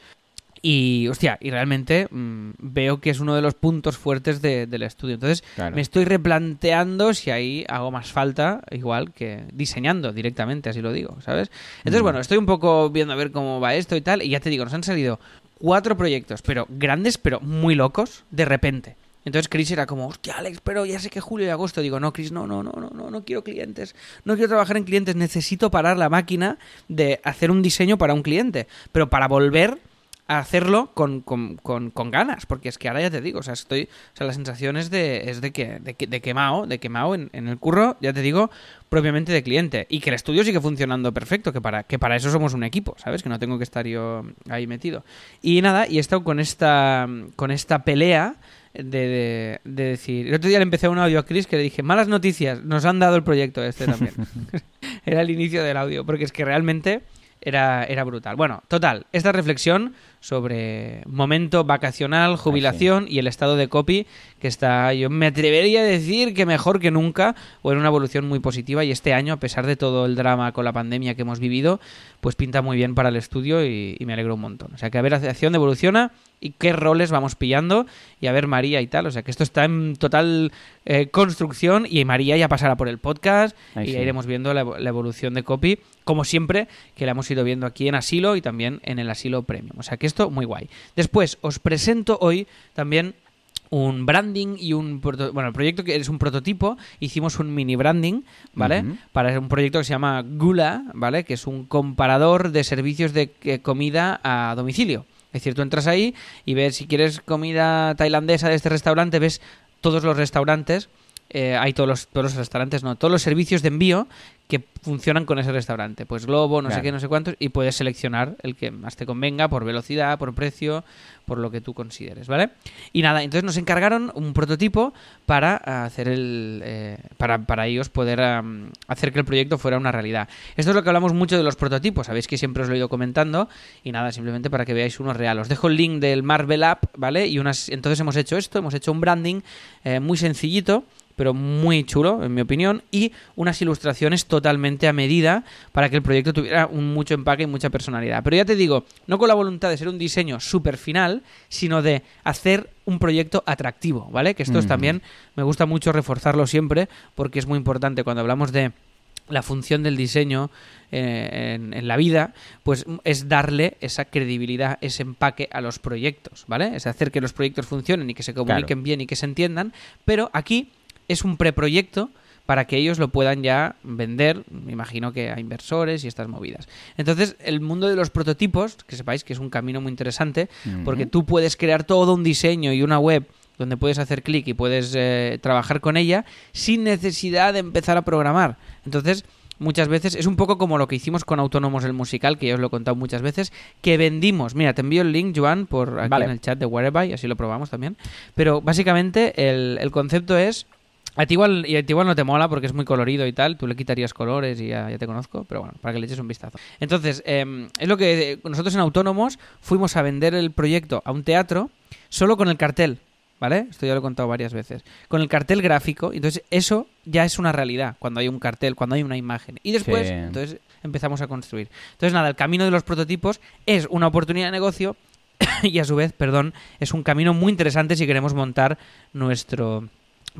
Y, hostia, y realmente mm, veo que es uno de los puntos fuertes de- del estudio. Entonces, Claro. me estoy replanteando si ahí hago más falta, igual que diseñando directamente, así lo digo, ¿sabes? Entonces, Mm. bueno, estoy un poco viendo a ver cómo va esto y tal. Y ya te digo, nos han salido cuatro proyectos, pero grandes, pero muy locos, de repente. Entonces Chris era como, hostia, Alex, pero ya sé que julio y agosto. Digo, no, Chris, no, no, no, no, no, no quiero clientes. No quiero trabajar en clientes. Necesito parar la máquina de hacer un diseño para un cliente. Pero para volver hacerlo con, con, con, ganas. Porque es que ahora ya te digo, o sea, estoy. O sea, la sensación es de, es de que, de, de quemado, de quemado en, en el curro, ya te digo, propiamente de cliente. Y que el estudio sigue funcionando perfecto, que para, que para eso somos un equipo, ¿sabes? Que no tengo que estar yo ahí metido. Y nada, y he estado con esta, con esta pelea de, de- de decir... El otro día le empecé un audio a Chris que le dije, malas noticias, nos han dado el proyecto este también. era el inicio del audio, porque es que realmente era, era brutal. Bueno, total, esta reflexión sobre momento vacacional, jubilación y el estado de copy que está, yo me atrevería a decir que mejor que nunca o en una evolución muy positiva y este año, a pesar de todo el drama con la pandemia que hemos vivido, pues pinta muy bien para el estudio y, y me alegro un montón. O sea que a ver hacia dónde evoluciona y qué roles vamos pillando y a ver María y tal. O sea que esto está en total eh, construcción y María ya pasará por el podcast Ahí y sí. ya iremos viendo la, la evolución de copy, como siempre, que la hemos ido viendo aquí en Asilo y también en el Asilo Premium. O sea que esto muy guay. Después os presento hoy también un branding y un bueno el proyecto que es un prototipo. Hicimos un mini branding vale para un proyecto que se llama Gula vale que es un comparador de servicios de eh, comida a domicilio. Es decir tú entras ahí y ves si quieres comida tailandesa de este restaurante ves todos los restaurantes eh, hay todos los, todos los restaurantes, no, todos los servicios de envío que funcionan con ese restaurante. Pues Globo, no sé qué, no sé cuántos, y puedes seleccionar el que más te convenga por velocidad, por precio, por lo que tú consideres, ¿vale? Y nada, entonces nos encargaron un prototipo para hacer el. eh, para, para ellos poder am, hacer que el proyecto fuera una realidad. Esto es lo que hablamos mucho de los prototipos, sabéis que siempre os lo he ido comentando, y nada, simplemente para que veáis uno real. Os dejo el link del Marvel App, ¿vale? Y unas. Entonces hemos hecho esto, hemos hecho un branding eh, muy sencillito pero muy chulo, en mi opinión, y unas ilustraciones totalmente a medida para que el proyecto tuviera un mucho empaque y mucha personalidad. Pero ya te digo, no con la voluntad de ser un diseño súper final, sino de hacer un proyecto atractivo, ¿vale? Que esto es Ujú. también, me gusta mucho reforzarlo siempre, porque es muy importante cuando hablamos de la función del diseño eh, en, en la vida, pues es darle esa credibilidad, ese empaque a los proyectos, ¿vale? Es hacer que los proyectos funcionen y que se comuniquen Claro. bien y que se entiendan, pero aquí es un preproyecto para que ellos lo puedan ya vender, me imagino que a inversores y estas movidas. Entonces, el mundo de los prototipos, que sepáis que es un camino muy interesante, porque tú puedes crear todo un diseño y una web donde puedes hacer clic y puedes eh, trabajar con ella sin necesidad de empezar a programar. Entonces, muchas veces es un poco como lo que hicimos con Autónomos el musical, que ya os lo he contado muchas veces, que vendimos. Mira, te envío el link, Joan, por aquí Vale. en el chat de Whereby, así lo probamos también. Pero básicamente el, el concepto es. A ti, igual, y a ti igual no te mola porque es muy colorido y tal, tú le quitarías colores y ya, ya te conozco, pero bueno, para que le eches un vistazo. Entonces, em, es lo que nosotros en Autónomos fuimos a vender el proyecto a un teatro solo con el cartel, ¿vale? Esto ya lo he contado varias veces. Con el cartel gráfico, entonces eso ya es una realidad cuando hay un cartel, cuando hay una imagen. Y después, Sí. entonces empezamos a construir. Entonces, nada, el camino de los prototipos es una oportunidad de negocio y a su vez, perdón, es un camino muy interesante si queremos montar nuestro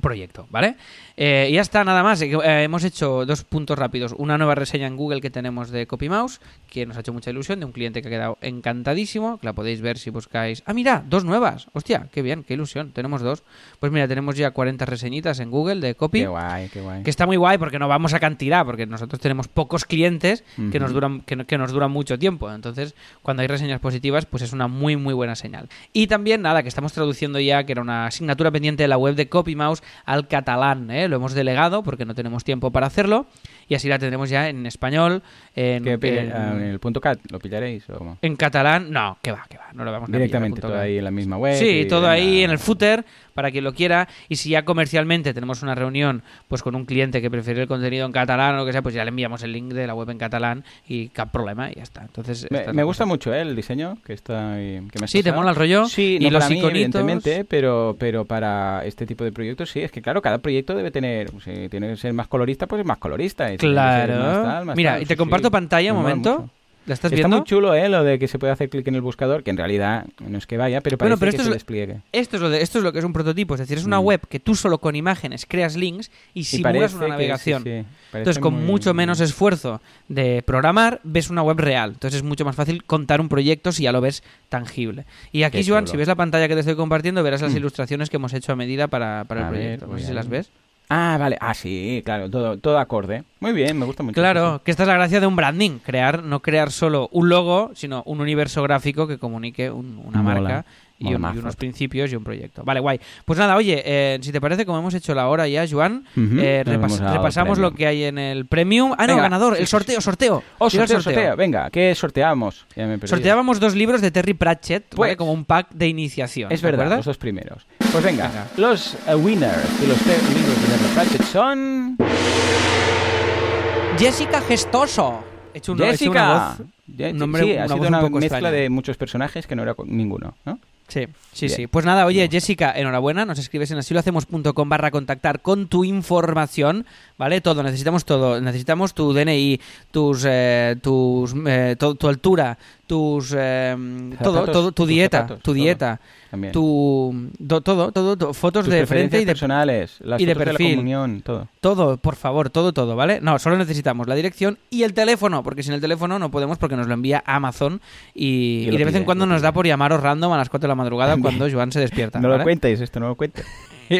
proyecto, ¿vale? Eh, y ya está, nada más. Eh, hemos hecho dos puntos rápidos. Una nueva reseña en Google que tenemos de CopyMouse, que nos ha hecho mucha ilusión, de un cliente que ha quedado encantadísimo, que la podéis ver si buscáis... Ah, mira, dos nuevas. Hostia, qué bien, qué ilusión. Tenemos dos. Pues mira, tenemos ya 40 reseñitas en Google de Copy. Qué guay, qué guay. Que está muy guay porque no vamos a cantidad, porque nosotros tenemos pocos clientes que nos duran que, que nos duran mucho tiempo. Entonces, cuando hay reseñas positivas, pues es una muy muy buena señal. Y también nada, que estamos traduciendo ya, que era una asignatura pendiente de la web de CopyMouse al catalán, ¿eh? Lo hemos delegado porque no tenemos tiempo para hacerlo y así la tendremos ya en español, en, ¿Qué pille- en- ah, en el punto cat lo pillaréis o cómo? en catalán, no, que va, que va, no lo vamos a pillar, Directamente punto todo ahí en la misma web. Sí, todo ahí en el footer para quien lo quiera. Y si ya comercialmente tenemos una reunión pues con un cliente que prefiere el contenido en catalán o lo que sea, pues ya le enviamos el link de la web en catalán y cap problema y ya está. Entonces, Me, gusta mucho ¿eh? el diseño que está ahí- que me Sí, ¿te mola el rollo? Sí, Y no los para mí, iconitos. evidentemente, pero, pero para este tipo de proyectos sí, es que claro, cada proyecto debe tener, si tiene que ser más colorista, pues es más colorista. Que Claro. más tal, más Mira, tal, y te sí, comparto sí. pantalla un momento. mucho. ¿La estás Está viendo? muy chulo, ¿eh? Lo de que se puede hacer clic en el buscador, que en realidad no es que vaya, pero parece Bueno, pero que esto se es- despliegue. Esto es, lo de, esto es lo que es un prototipo, es decir, es una Mm. web que tú solo con imágenes creas links y Y simulas parece una que- navegación. sí, sí, parece Entonces, con muy- mucho menos esfuerzo de programar, ves una web real. Entonces, es mucho más fácil contar un proyecto si ya lo ves tangible. Y aquí, Joan, si ves la pantalla que te estoy compartiendo, verás las Mm. ilustraciones que hemos hecho a medida para, para el ver, proyecto. no sé si las ves. Ah, vale. Ah, sí, claro, todo, todo acorde. Muy bien, me gusta mucho. Claro, que esta es la gracia de un branding, crear, no crear solo un logo, sino un universo gráfico que comunique un- una Mola, marca y, un- unos principios y un proyecto. Vale, guay. Pues nada, oye, eh, si te parece, como hemos hecho la hora ya, Joan, eh, repas- repasamos lo que hay en el premium. Ah, no, Venga, ganador, el sorteo, sorteo. Oh, el sorteo, sorteo. Venga, ¿qué sorteamos? Ya me he perdido. Sorteábamos dos libros de Terry Pratchett, ¿vale? Pues- como un pack de iniciación. Es ¿te verdad, los dos primeros. Pues venga, Venga. los eh, winners de los tres libros de Terry Pratchett son... Jessica Gestoso. He hecho un- he hecho una Jessica. voz- Je- un nombre- sí, una ha sido voz un una poco mezcla extraña. de muchos personajes que no era ninguno, ¿no? Sí, sí, Bien. sí. Pues nada, oye, Jessica, enhorabuena. Nos escribes en asilohacemos.com barra contactar con tu información, ¿vale? Todo, necesitamos todo. Necesitamos tu DNI, tus, eh, tus, eh, to- tu altura, tus, eh, todo, Zapatos, todo, tu tus dieta, zapatos, tu dieta, También. tu, do- todo, todo, todo, fotos Tus de frente y de personales, las y de perfil. la comunión, todo. todo, por favor, todo, todo, ¿vale? No, solo necesitamos la dirección y el teléfono, porque sin el teléfono no podemos porque nos lo envía Amazon y, Y y lo de vez en cuando lo nos da por llamaros random a las 4 de la madrugada cuando Joan se despierta. No lo ¿vale? cuentéis, esto no lo cuentes.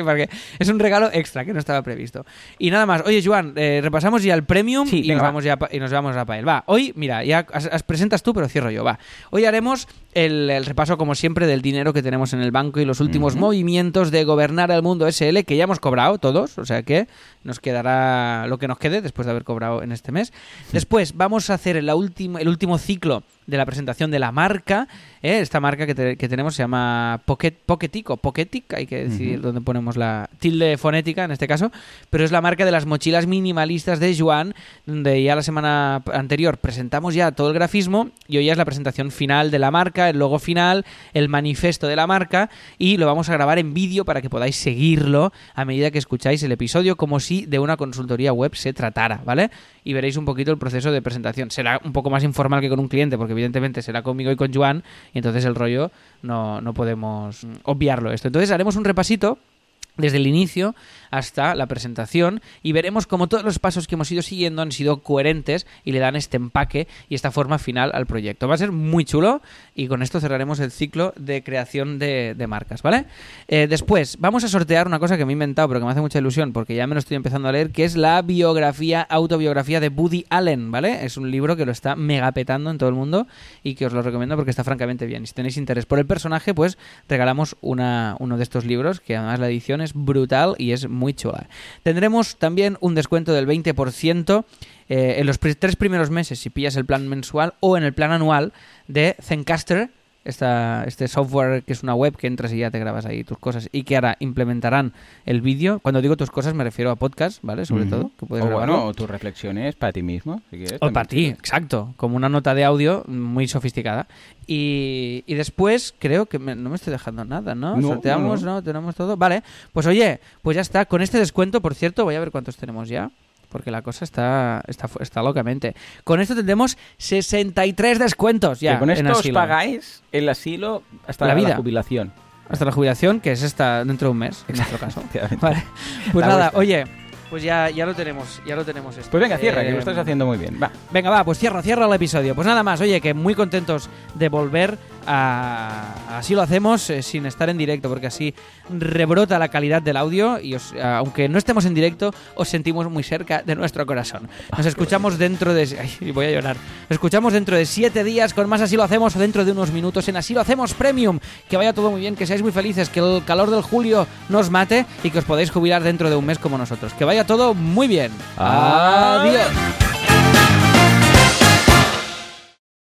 Porque es un regalo extra que no estaba previsto. Y nada más. Oye, Joan, eh, repasamos ya el premium Sí, y, venga, nos va. vamos ya y nos vamos a Pael. Va, hoy, mira, ya as- as- presentas tú, pero cierro yo. Va. Hoy haremos el, el repaso, como siempre, del dinero que tenemos en el banco y los últimos movimientos de gobernar el mundo SL, que ya hemos cobrado todos, o sea que nos quedará lo que nos quede después de haber cobrado en este mes. Después vamos a hacer el último ciclo de la presentación de la marca. ¿eh? Esta marca que, te- que tenemos se llama Pocket, Pocketic o Pocketic, hay que decidir dónde ponemos la tilde fonética en este caso, pero es la marca de las mochilas minimalistas de Joan, donde ya la semana anterior presentamos ya todo el grafismo y hoy ya es la presentación final de la marca, el logo final, el manifiesto de la marca y lo vamos a grabar en vídeo para que podáis seguirlo a medida que escucháis el episodio como si de una consultoría web se tratara, ¿vale? Y veréis un poquito el proceso de presentación. Será un poco más informal que con un cliente porque evidentemente será conmigo y con Joan y entonces el rollo no, no podemos obviarlo esto. Entonces haremos un repasito desde el inicio hasta la presentación y veremos cómo todos los pasos que hemos ido siguiendo han sido coherentes y le dan este empaque y esta forma final al proyecto. Va a ser muy chulo y con esto cerraremos el ciclo de creación de, de marcas, ¿vale? Eh, después, vamos a sortear una cosa que me he inventado pero que me hace mucha ilusión porque ya me lo estoy empezando a leer, que es la biografía, autobiografía de Woody Allen, ¿vale? Es un libro que lo está megapetando en todo el mundo y que os lo recomiendo porque está francamente bien. Si tenéis interés por el personaje, pues regalamos una, uno de estos libros, que además la edición es brutal y es muy chula. Tendremos también un descuento del 20% eh, en los tres primeros meses si pillas el plan mensual o en el plan anual de Zencaster, esta, este software que es una web que entras y ya te grabas ahí tus cosas y que ahora implementarán el vídeo. Cuando digo tus cosas me refiero a podcast, ¿vale? Sobre todo, que puedes o grabarlo. bueno, o tus reflexiones para ti mismo, si quieres. O para ti, exacto. Como una nota de audio muy sofisticada. Y, y después creo que me- no me estoy dejando nada, ¿no? No, Sorteamos, no, ¿no? no. Tenemos todo. Vale, pues oye, pues ya está. Con este descuento, por cierto, voy a ver cuántos tenemos ya. Porque la cosa está, está, está locamente. Con esto tendremos 63 descuentos ya. que con en esto os asilo. pagáis el asilo hasta La la, vida. jubilación. Hasta la jubilación, que es esta dentro de un mes, en nuestro caso. Vale. Pues La nada, vuestra. oye, pues ya, ya lo tenemos, ya lo tenemos esto. Pues venga, cierra, que Eh, lo estás haciendo muy bien. Va. Venga, va, pues cierro, cierro el episodio. Pues nada más, oye, que muy contentos de volver a... Así lo hacemos eh, sin estar en directo, porque así rebrota la calidad del audio y os- eh, aunque no estemos en directo, os sentimos muy cerca de nuestro corazón. Nos escuchamos dentro de... Ay, voy a llorar. Nos escuchamos dentro de siete días con más Así lo hacemos o dentro de unos minutos en Así lo hacemos Premium. Que vaya todo muy bien, que seáis muy felices, que el calor del julio nos mate y que os podáis jubilar dentro de un mes como nosotros. Que vaya todo muy bien. Adiós.